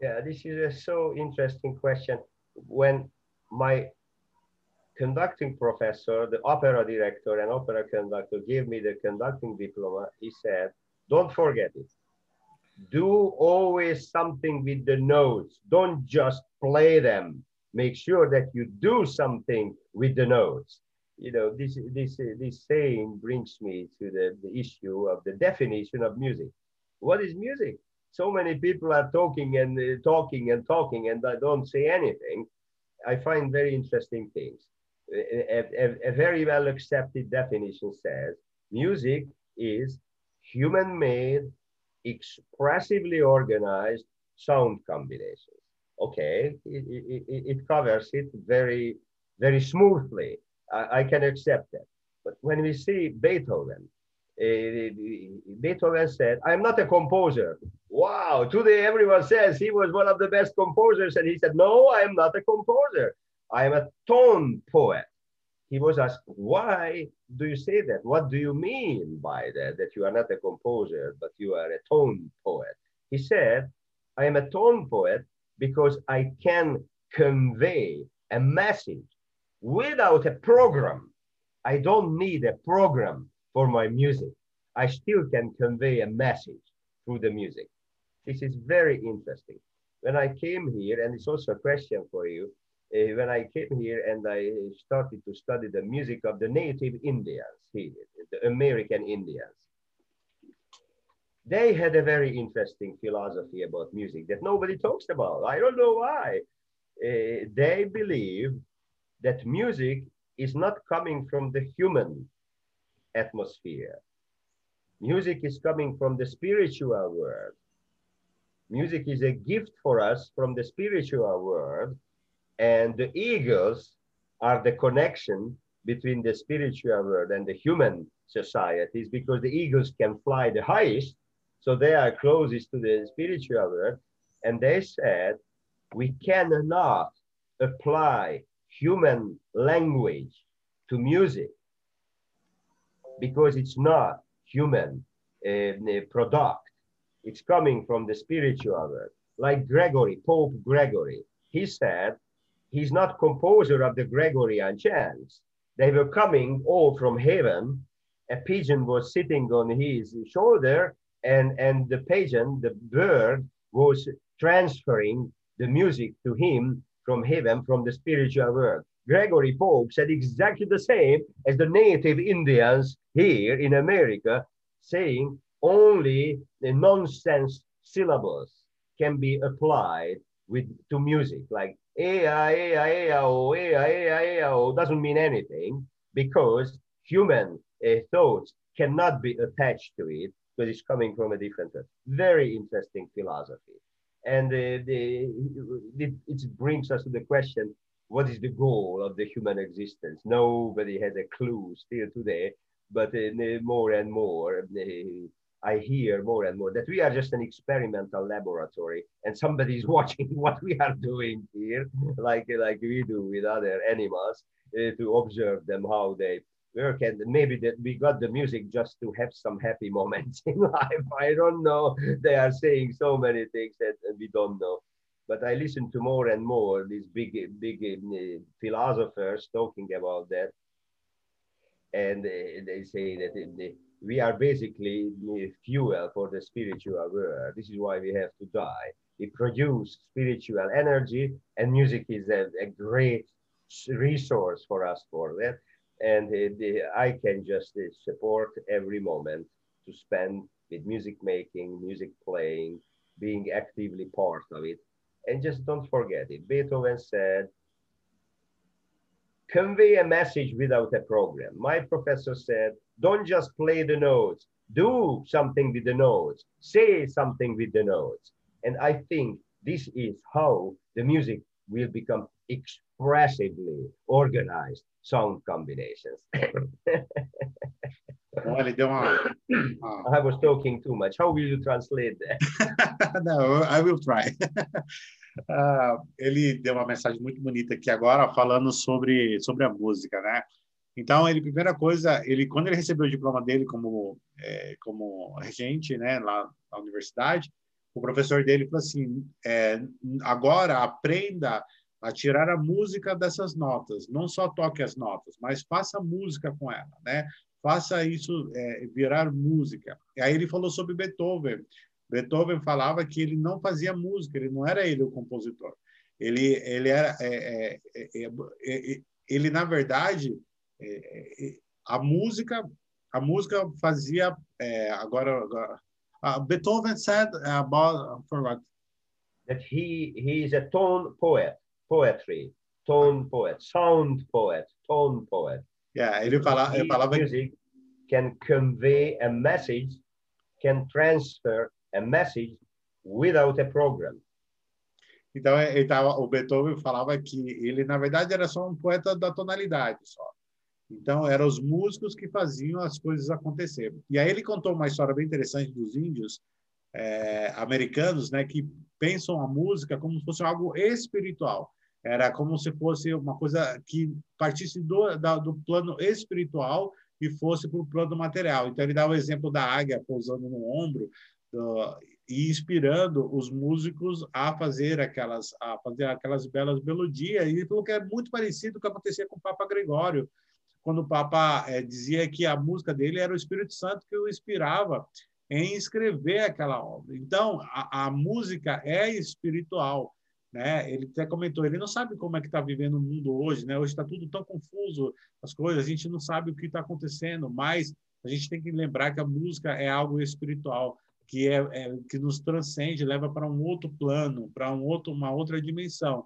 Yeah, this is a so interesting question. When my conducting professor, the opera director and opera conductor gave me the conducting diploma. He said, don't forget it. Do always something with the notes. Don't just play them. Make sure that you do something with the notes. You know, this, this, this saying brings me to the, the issue of the definition of music. What is music? So many people are talking and uh, talking and talking and I don't say anything. I find very interesting things a, a, a very well accepted definition says music is human made, expressively organized sound combinations. Okay, it, it, it, covers it very, very smoothly. I, I, can accept that. But when we see Beethoven, uh, Beethoven said, I'm not a composer. Wow, today everyone says he was one of the best composers. And he said, No, I am not a composer. I am a tone poet. He was asked, why do you say that? What do you mean by that? That you are not a composer, but you are a tone poet. He said, I am a tone poet because I can convey a message without a program. I don't need a program for my music. I still can convey a message through the music. This is very interesting. When I came here, and it's also a question for you, uh, when I came here and I started to study the music of the native Indians here, the American Indians. They had a very interesting philosophy about music that nobody talks about. I don't know why. Uh, they believe that music is not coming from the human atmosphere. Music is coming from the spiritual world. Music is a gift for us from the spiritual world and the eagles are the connection between the spiritual world and the human societies because the eagles can fly the highest. So they are closest to the spiritual world. And they said, we cannot apply human language to music because it's not human uh, product. It's coming from the spiritual world. Like Gregory, Pope Gregory, he said, he's not composer of the Gregorian chants. They were coming all from heaven. A pigeon was sitting on his shoulder, and, and the pigeon, the bird, was transferring the music to him from heaven, from the spiritual world. Gregory Pope said exactly the same as the native Indians here in America, saying only the nonsense syllables can be applied with to music, like doesn't mean anything because human uh, thoughts cannot be attached to it because it's coming from a different, very interesting philosophy. And uh, the, it, it brings us to the question, what is the goal of the human existence. Nobody has a clue still today, but uh, more and more, uh, I hear more and more that we are just an experimental laboratory and somebody is (laughs) watching what we are doing here, like, like we do with other animals, uh, to observe them how they work. And maybe that we got the music just to have some happy (laughs) moments in life. I don't know. They are saying so many things that we don't know. But I listen to more and more these big, big uh, philosophers talking about that. And uh, they say that we are basically fuel for the spiritual world. This is why we have to die. We produce spiritual energy, and music is a, a great resource for us for that. And I can just uh, support every moment to spend with music making, music playing, being actively part of it. And just don't forget it. Beethoven said, convey a message without a program. My professor said, don't just play the notes, do something with the notes, say something with the notes. And I think this is how the music will become expressively organized sound combinations. (laughs) Olha, deu uma, (coughs) I was talking too much. How will you translate that? (laughs) no, I will try. Uh, (laughs) ele deu uma mensagem muito bonita aqui agora, falando sobre, sobre a música, né? Então, ele, primeira coisa, ele quando ele recebeu o diploma dele como é, como regente, né, lá na universidade, o professor dele falou assim: é, agora aprenda a tirar a música dessas notas, não só toque as notas, mas faça música com ela, né? Faça isso é, virar música. E aí ele falou sobre Beethoven. Beethoven falava que ele não fazia música, ele não era ele o compositor. Ele ele era é, é, é, ele na verdade é, é, a música a música fazia é, agora, agora uh, Beethoven said about for what? That he he is a tone poet poetry tone poet sound poet tone poet. Yeah ele fala ele falava music can convey a message can transfer a message without a program. Então ele tava, o Beethoven falava que ele na verdade era só um poeta da tonalidade só então, eram os músicos que faziam as coisas acontecer. E aí ele contou uma história bem interessante dos índios é, americanos, né, que pensam a música como se fosse algo espiritual. Era como se fosse uma coisa que partisse do, da, do plano espiritual e fosse para o plano material. Então, ele dá o exemplo da águia pousando no ombro do, e inspirando os músicos a fazer aquelas a fazer aquelas belas melodias. E ele falou que é muito parecido com o que acontecia com o Papa Gregório, quando o Papa é, dizia que a música dele era o Espírito Santo que o inspirava em escrever aquela obra. Então, a, a música é espiritual. Né? Ele até comentou, ele não sabe como é que está vivendo o mundo hoje, né? Hoje está tudo tão confuso, as coisas, a gente não sabe o que está acontecendo, mas a gente tem que lembrar que a música é algo espiritual, que é, é que nos transcende, leva para um outro plano, para um outro, uma outra dimensão.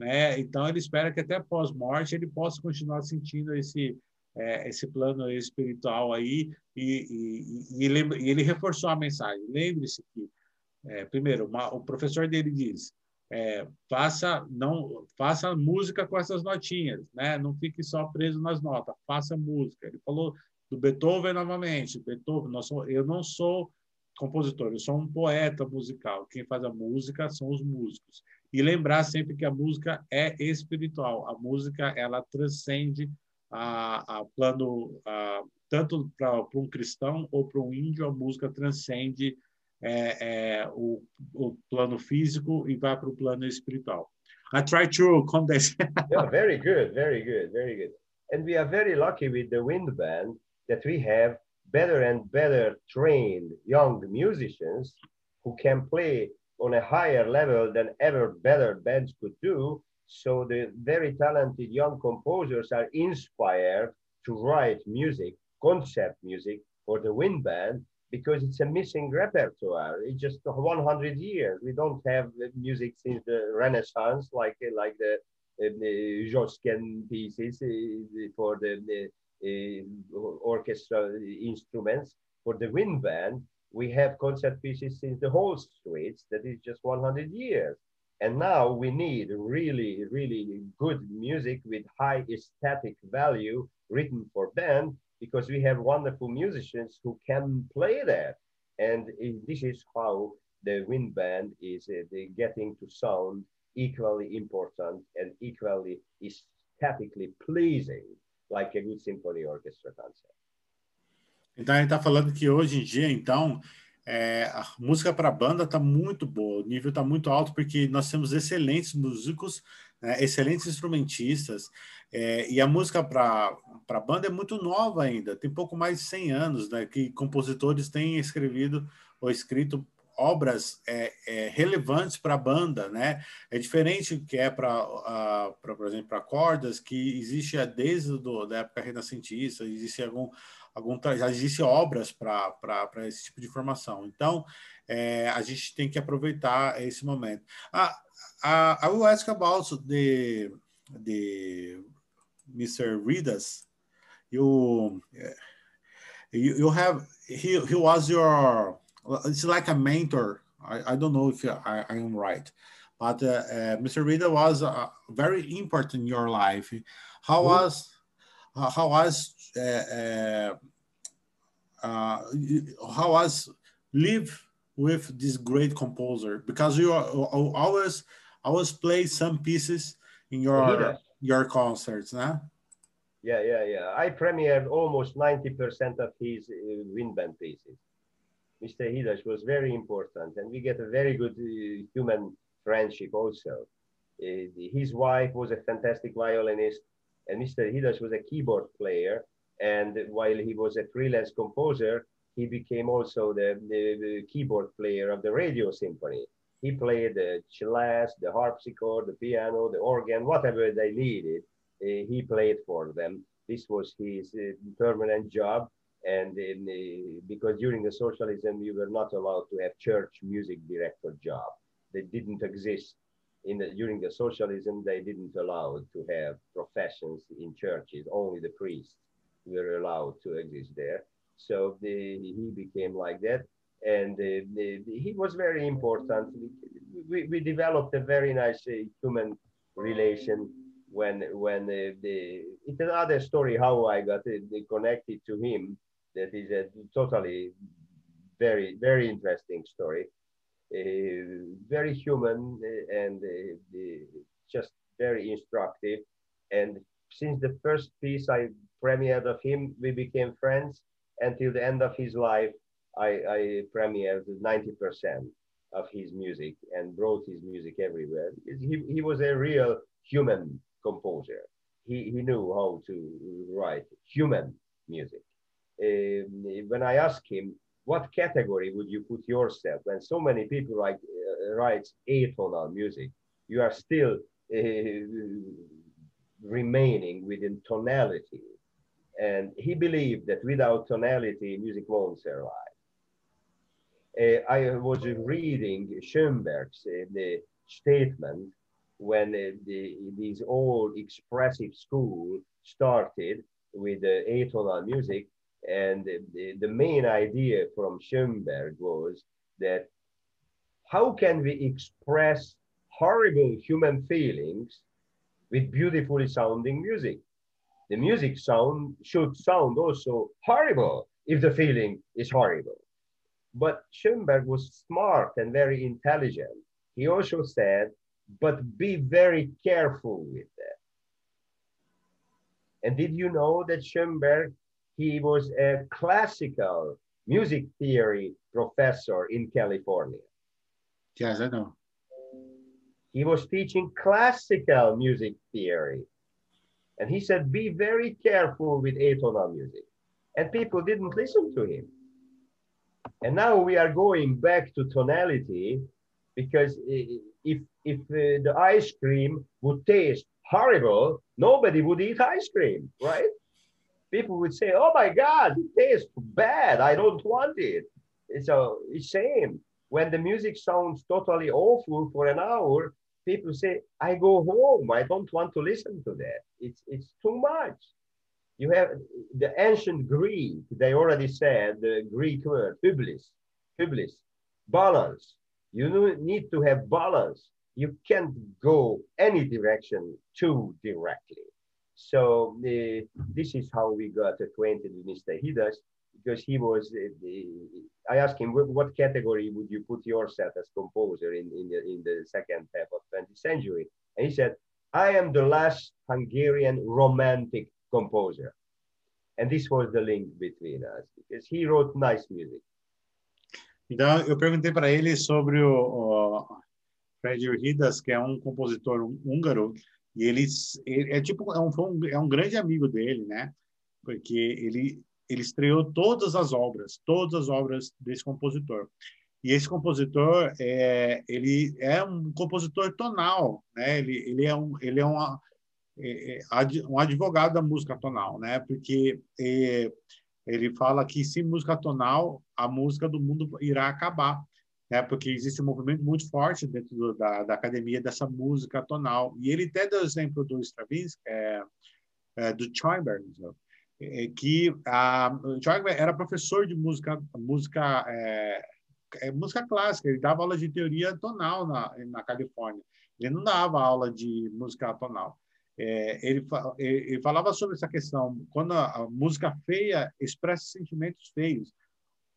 Né? Então ele espera que até pós-morte ele possa continuar sentindo esse é, esse plano espiritual aí e, e, e, e ele, reforçou a mensagem. Lembre-se que é, primeiro uma, o professor dele diz é, faça não faça música com essas notinhas, né? Não fique só preso nas notas, faça música. Ele falou do Beethoven novamente. Beethoven, nós eu não sou compositor, eu sou um poeta musical. Quem faz a música são os músicos. E lembrar sempre que a música é espiritual. A música ela transcende a, a plano a, tanto para um cristão ou para um índio. A música transcende é, é, o, o, plano físico e vai para o plano espiritual. I try to condense. (laughs) yeah, very good, very good, very good. And we are very lucky with the wind band that we have better and better trained young musicians who can play on a higher level than ever better bands could do. So the very talented young composers are inspired to write music, concept music for the wind band because it's a missing repertoire. It's just 100 years. We don't have music since the Renaissance, like like the, the Josquin pieces uh, for the, uh, orchestra instruments. For the wind band, we have concert pieces since the Holst suites that is just 100 years And now we need really, really good music with high aesthetic value written for band because we have wonderful musicians who can play that. And this is how the wind band is uh, getting to sound equally important and equally aesthetically pleasing, like a good symphony orchestra concept. Então, ele está falando que hoje em dia, então, é, a música para banda está muito boa, o nível está muito alto, porque nós temos excelentes músicos, né, excelentes instrumentistas, é, e a música para banda é muito nova ainda, tem pouco mais de 100 anos né, que compositores têm escrevido ou escrito obras é, é, relevantes para a banda, né? É diferente que é para, por exemplo, para cordas, que existe desde do, da época renascentista, existe algum, algum já existe obras para esse tipo de formação. Então, é, a gente tem que aproveitar esse momento. Ah, uh, I will ask about the the Mr. Ridas. You you, you have he he was your it's like a mentor. I, I don't know if I, I am right, but uh, uh, Mr. Rida was uh, very important in your life. How was how was uh, uh, uh, how was live with this great composer? Because you always always play some pieces in your your concerts, nah? Yeah, yeah, yeah. I premiered almost ninety percent of his wind band pieces. Mr. Hidas was very important, and we get a very good uh, human friendship also. Uh, his wife was a fantastic violinist, and Mr. Hidas was a keyboard player. And while he was a freelance composer, he became also the, the, the keyboard player of the radio symphony. He played the cello, the harpsichord, the piano, the organ, whatever they needed, uh, he played for them. This was his uh, permanent job and the, because during the socialism you were not allowed to have church music director job they didn't exist in the, during the socialism they didn't allow to have professions in churches. Only the priests were allowed to exist there. So the, he became like that. And the, the, he was very important. We, we developed a very nice uh, human relation when when uh, the it's another story how I got uh, connected to him that is a totally very, very interesting story. Uh, very human uh, and uh, just very instructive. And since the first piece I premiered of him, we became friends. Until the end of his life, I, I premiered 90% of his music and brought his music everywhere. He, he was a real human composer. He, he knew how to write human music um, when I asked him, what category would you put yourself? When so many people write, uh, write atonal music, you are still uh, remaining within tonality. And he believed that without tonality, music won't survive. Uh, I was reading Schoenberg's uh, the statement when uh, the, this old expressive school started with uh, atonal music and the, the main idea from Schoenberg was that how can we express horrible human feelings with beautifully sounding music? The music sound should sound also horrible if the feeling is horrible. But Schoenberg was smart and very intelligent. He also said, but be very careful with that. And did you know that Schoenberg he was a classical music theory professor in California. Yes, I know. He was teaching classical music theory. And he said, be very careful with atonal music. And people didn't listen to him. And now we are going back to tonality because if, if uh, the ice cream would taste horrible, nobody would eat ice cream, right? People would say, "Oh my God, it tastes bad. I don't want it." It's shame when the music sounds totally awful for an hour. People say, "I go home. I don't want to listen to that. It's it's too much." You have the ancient Greek. They already said the Greek word hubris, hubris, balance. You need to have balance. you can't go any direction too directly. So uh, this is how we got acquainted with Mr. Hidas because he was. Uh, I asked him what category would you put yourself as composer in in the, in the second half of 20th century, and he said, "I am the last Hungarian romantic composer," and this was the link between us because he wrote nice music. Então eu perguntei para ele sobre o, o Fred Hidas, que é um compositor húngaro E ele, é tipo é um, é um grande amigo dele, né? Porque ele ele estreou todas as obras, todas as obras desse compositor. E esse compositor é ele é um compositor tonal, né? Ele ele é um ele é uma é, é um advogado da música tonal, né? Porque é, ele fala que sem música tonal a música do mundo irá acabar né? porque existe um movimento muito forte dentro do, da, da academia dessa música tonal. E ele até deu exemplo do Stravinsky, é, é, do Schoenberg, é, que a, Schoenberg era professor de música, música, é, é, música clássica, ele dava aula de teoria tonal na, na Califórnia. Ele não dava aula de música tonal. É, ele, ele, falava sobre essa questão, quando a, a música feia expressa sentimentos feios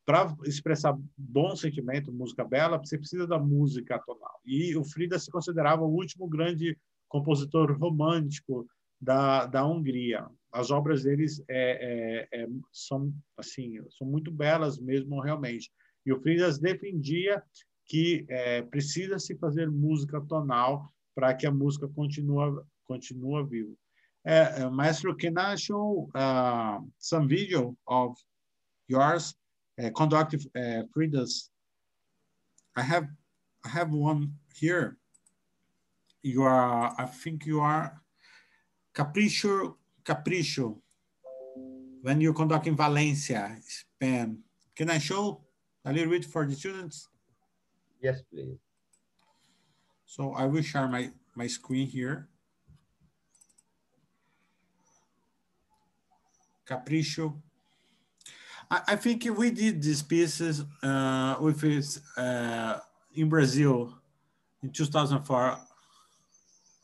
para expressar bom sentimento, música bela, você precisa da música tonal. E o Frida se considerava o último grande compositor romântico da, da Hungria. As obras deles é, é, é, são assim, são muito belas mesmo, realmente. E o Fridas defendia que é, precisa se fazer música tonal para que a música continue continua viva. Uh, Maestro, can I show uh, some video of yours conductive uh, Fridas. I have I have one here. You are, I think you are Capricho, Capricho. When you conduct in Valencia, Spain. Can I show a little bit for the students? Yes, please. So I will share my, my screen here. Capricho I, I think we did these pieces uh, with his, uh, in Brazil in 2004.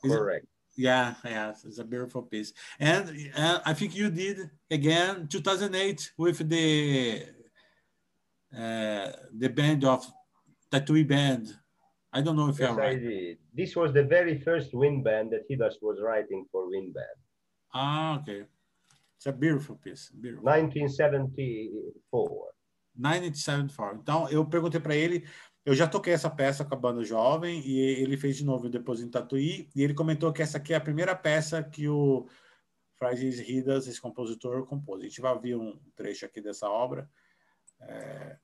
Correct. Yeah, yeah, it's a beautiful piece. And uh, I think you did again 2008 with the uh, the band of Tatuí Band. I don't know if yes, you're right. I did. This was the very first wind band that Hidas was writing for wind band. Ah, okay. It's a beautiful piece. Beautiful. 1974. 1974. Então, eu perguntei para ele, eu já toquei essa peça com a banda jovem e ele fez de novo depois em Tatuí, e ele comentou que essa aqui é a primeira peça que o Francis Ridas, esse compositor, compôs. A gente vai ouvir um trecho aqui dessa obra. É...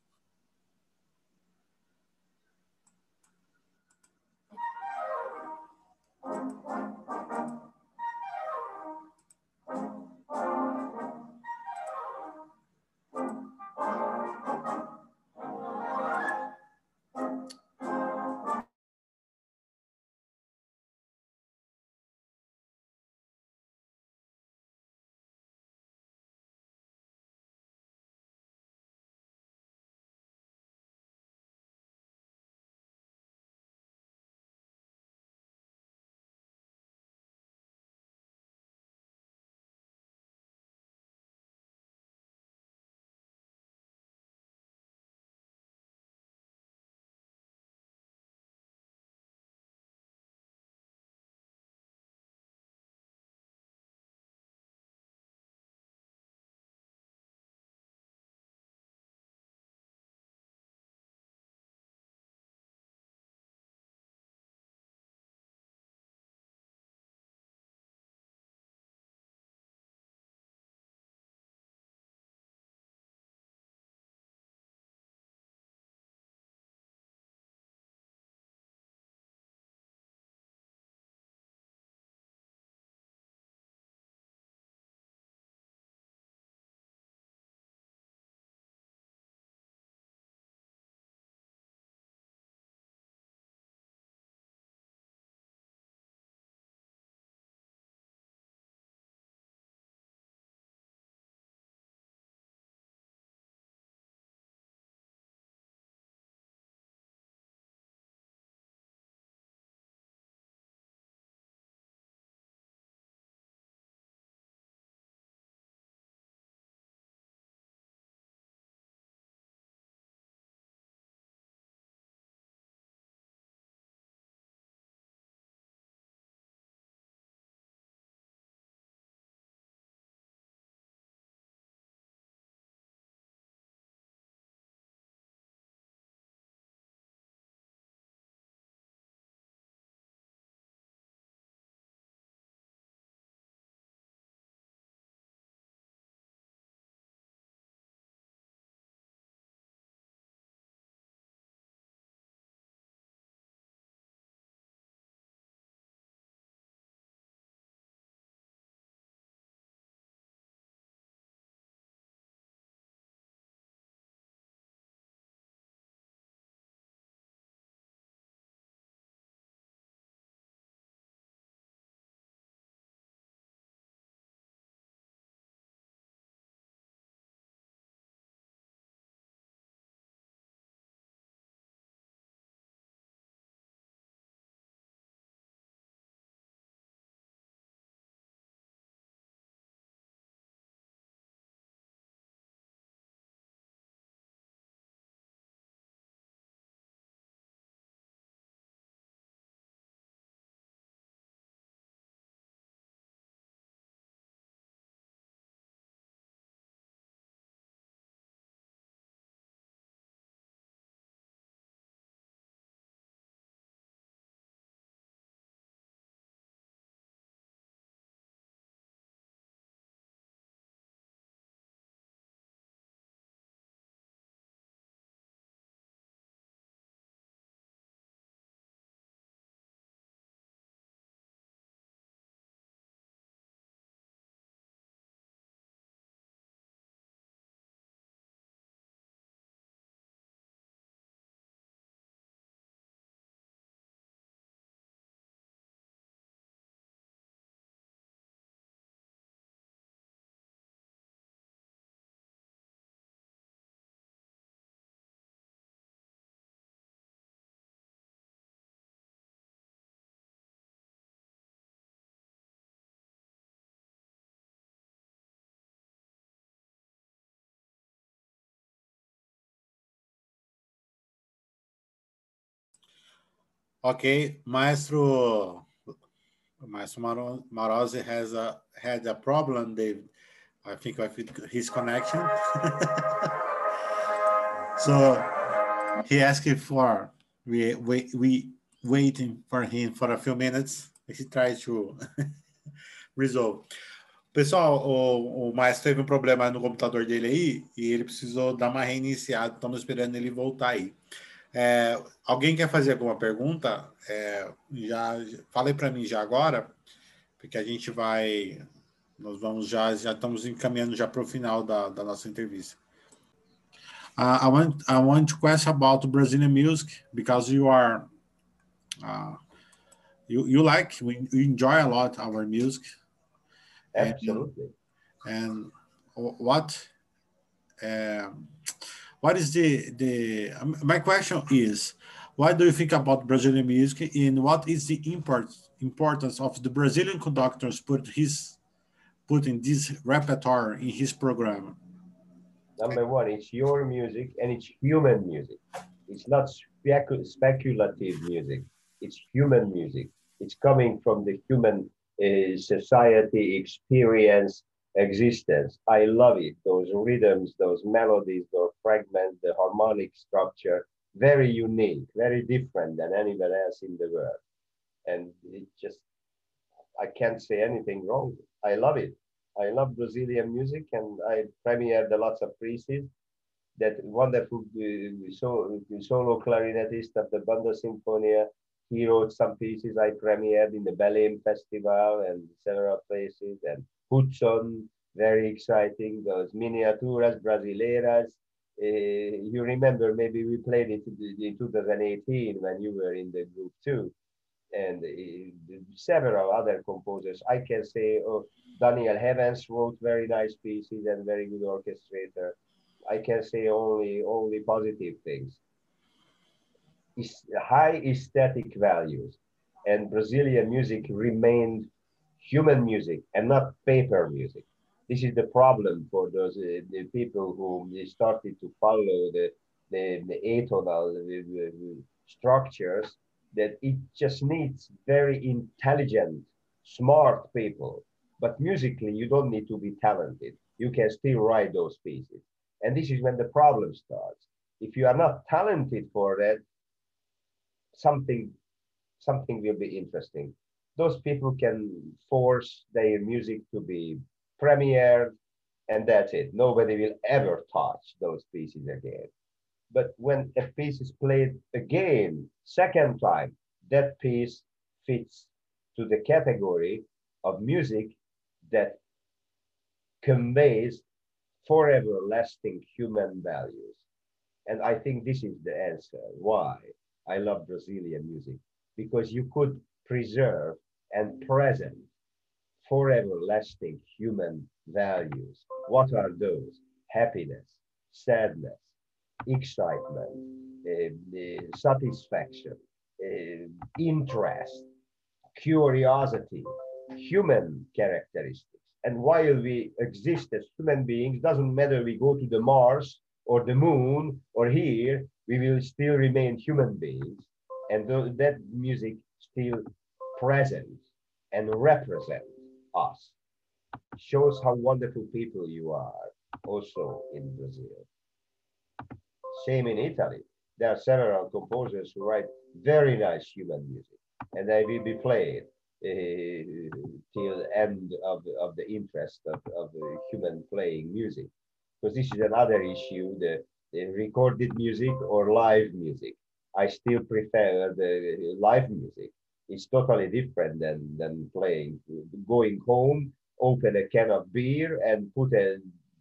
Okay, Maestro Maestro Marozzi has a had a problem, David. I think with his connection. (laughs) so he asked for we we we waiting for him for a few minutes. He tries to (laughs) resolve. Pessoal, o, o Maestro teve um problema no computador dele aí e ele precisou dar uma reiniciada. Estamos esperando ele voltar aí. É, alguém quer fazer alguma pergunta? É, já falei para mim já agora, porque a gente vai, nós vamos já já estamos encaminhando já para o final da, da nossa entrevista. Uh, I want I want to question about Brazilian music because you are uh, you you like you enjoy a lot our music. Absolutely. And, and what? Um, what is the the um, my question is what do you think about Brazilian music and what is the import, importance of the Brazilian conductors put his putting this repertoire in his program? Number one, it's your music and it's human music. It's not specu speculative music. It's human music. It's coming from the human uh, society experience existence. I love it. Those rhythms, those melodies, those fragments, the harmonic structure, very unique, very different than anywhere else in the world. And it just, I can't say anything wrong. I love it. I love Brazilian music and I premiered lots of pieces. That wonderful uh, solo, solo clarinetist of the Banda Sinfonia, he wrote some pieces I premiered in the Belém Festival and several places. And Hudson, very exciting. Those miniaturas brasileiras. Uh, you remember maybe we played it in 2018 when you were in the group too. And uh, several other composers. I can say, oh, Daniel Heavens wrote very nice pieces and very good orchestrator. I can say only only positive things. It's high aesthetic values, and Brazilian music remained human music and not paper music. This is the problem for those uh, the people who started to follow the the, the atonal the, the structures. That it just needs very intelligent, smart people. But musically, you don't need to be talented. You can still write those pieces. And this is when the problem starts. If you are not talented for that, something something will be interesting those people can force their music to be premiered and that's it. Nobody will ever touch those pieces again. But when a piece is played again, second time, that piece fits to the category of music that conveys forever lasting human values. And I think this is the answer why I love Brazilian music, because you could preserve and present forever lasting human values. What are those? Happiness, sadness, excitement, uh, satisfaction, uh, interest, curiosity, human characteristics. And while we exist as human beings, doesn't matter we go to the Mars or the moon or here, we will still remain human beings. And th that music still present and represent us. Shows how wonderful people you are also in Brazil. Same in Italy. There are several composers who write very nice human music and they will be played uh, till end of, of the interest of, of human playing music. Because this is another issue, the, the recorded music or live music. I still prefer the live music it's totally different than than playing. Going home, open a can of beer and put a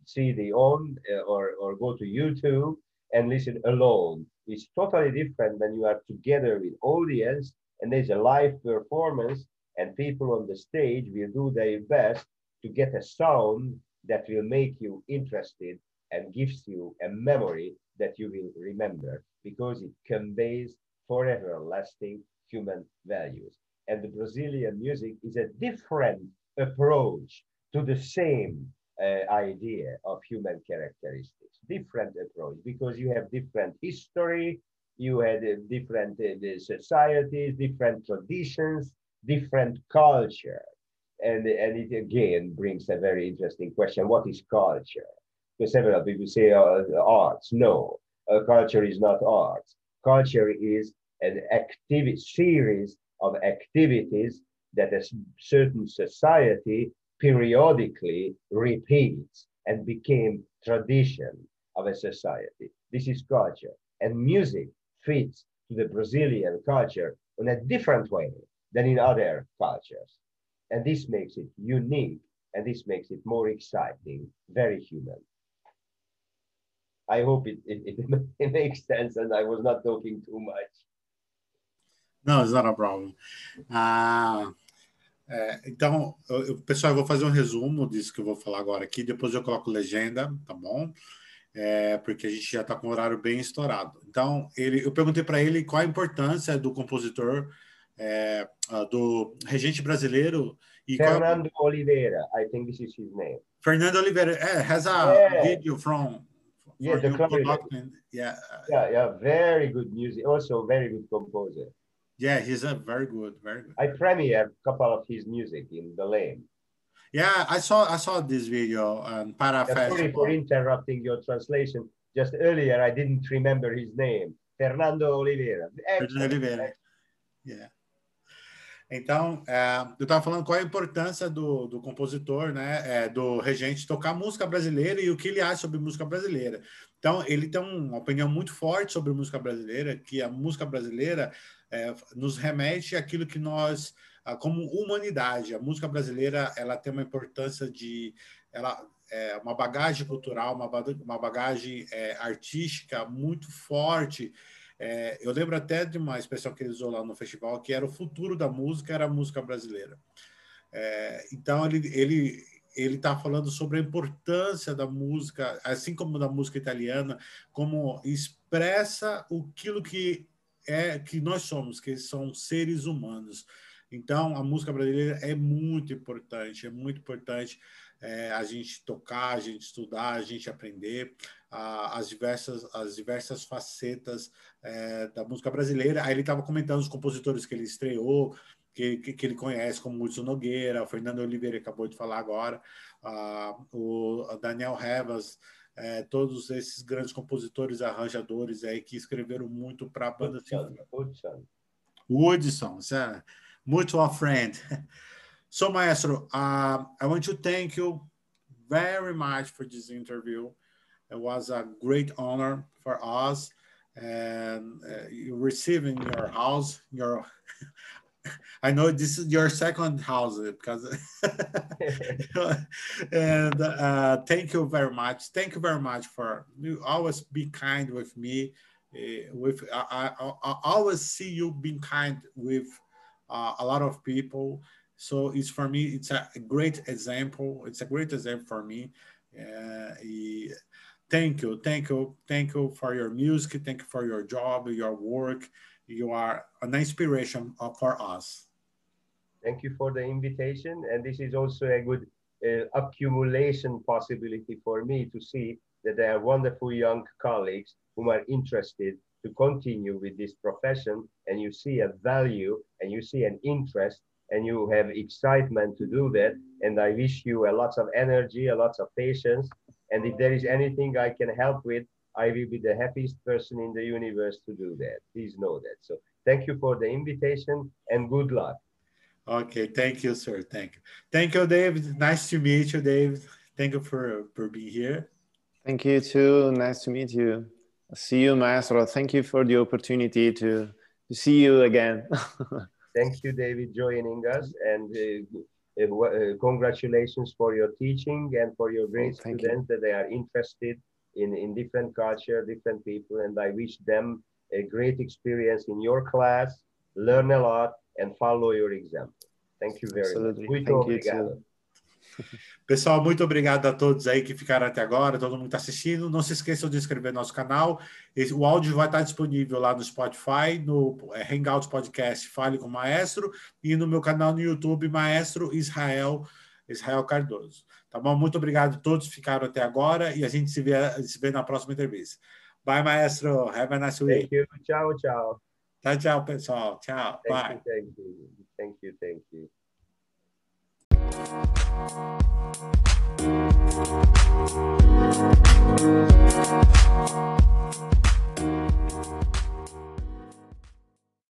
CD on, uh, or or go to YouTube and listen alone. It's totally different when you are together with audience and there's a live performance and people on the stage will do their best to get a sound that will make you interested and gives you a memory that you will remember because it conveys forever lasting human values. And the Brazilian music is a different approach to the same uh, idea of human characteristics, different approach because you have different history, you had uh, different uh, societies, different traditions, different culture. And, and it again brings a very interesting question. What is culture? Because several people say uh, arts. No, uh, culture is not arts. Culture is an activity series of activities that a certain society periodically repeats and became tradition of a society. This is culture. And music fits to the Brazilian culture in a different way than in other cultures. And this makes it unique and this makes it more exciting, very human. I hope it, it, it, it (laughs) makes sense and I was not talking too much. No, it's not a problem. Ah, é, então, eu, pessoal, eu vou fazer um resumo disso que eu vou falar agora aqui, depois eu coloco legenda, tá bom? É, porque a gente já está com o horário bem estourado. Então, ele, eu perguntei para ele qual a importância do compositor, é, do regente brasileiro. E Fernando qual... Oliveira, I think this is his name. Fernando Oliveira, é, has a yeah. video from Yeah, the Yeah. Yeah, yeah, very good music. Also, very good composer. Yeah, he's a very good, very good. I premiered a couple of his music in the lane. Yeah, I saw I saw this video on Para yeah, Sorry for interrupting your translation. Just earlier, I didn't remember his name. Fernando Oliveira. Fernando Oliveira. Yeah. Então, é, eu estava falando qual a importância do, do compositor, né, é, do regente tocar música brasileira e o que ele acha sobre música brasileira. Então, ele tem uma opinião muito forte sobre música brasileira, que a música brasileira é, nos remete àquilo que nós, como humanidade, a música brasileira, ela tem uma importância de, ela é uma bagagem cultural, uma, uma bagagem é, artística muito forte é, eu lembro até de uma expressão que ele usou lá no festival, que era o futuro da música, era a música brasileira. É, então, ele, ele, ele está falando sobre a importância da música, assim como da música italiana, como expressa aquilo que é que nós somos, que são seres humanos. Então, a música brasileira é muito importante, é muito importante é, a gente tocar, a gente estudar, a gente aprender a, as, diversas, as diversas facetas é, da música brasileira. Aí ele estava comentando os compositores que ele estreou, que, que, que, ele conhece, como Hudson Nogueira, o Fernando Oliveira acabou de falar agora, o Daniel Revas, é, todos esses grandes compositores, arranjadores aí que escreveram muito para (laughs) a banda Hudson. Hudson, é mutual friend. So, Maestro, uh, I want to thank you very much for this interview. It was a great honor for us and uh, you receiving your house, your (laughs) I know this is your second house because (laughs) (laughs) and uh, thank you very much. Thank you very much for you always be kind with me. Uh, with I, I, I, always see you being kind with uh, a lot of people. So it's for me, it's a great example. It's a great example for me. Uh, thank you, thank you, thank you for your music. Thank you for your job, your work. You are an inspiration for us. Thank you for the invitation. And this is also a good uh, accumulation possibility for me to see that there are wonderful young colleagues who are interested to continue with this profession. And you see a value and you see an interest and you have excitement to do that. And I wish you a lot of energy, a lot of patience. And if there is anything I can help with, I will be the happiest person in the universe to do that. Please know that. So thank you for the invitation and good luck. Okay, thank you, sir. Thank you. Thank you, David. Nice to meet you, David. Thank you for, for being here. Thank you too. Nice to meet you. See you, Maestro. Thank you for the opportunity to, to see you again. (laughs) Thank you, David, joining us, and uh, uh, uh, congratulations for your teaching and for your great oh, students you. that they are interested in, in different culture, different people, and I wish them a great experience in your class, learn a lot, and follow your example. Thank you very Absolutely. much. Muito Thank obrigado. (laughs) Pessoal, muito obrigado a todos aí que ficaram até agora, todo mundo está assistindo. Não se esqueçam de inscrever no nosso canal. O áudio vai estar disponível lá no Spotify, no é, Hangouts Podcast Fale com o Maestro e no meu canal no YouTube, Maestro Israel, Israel Cardoso. Tá bom? Muito obrigado a todos que ficaram até agora e a gente se vê, se vê na próxima entrevista. Bye, maestro. Have a nice week. Thank you. Tchau, tchau. Tchau, tchau, pessoal. Tchau. Thank Bye. You, thank you. Thank you, thank you.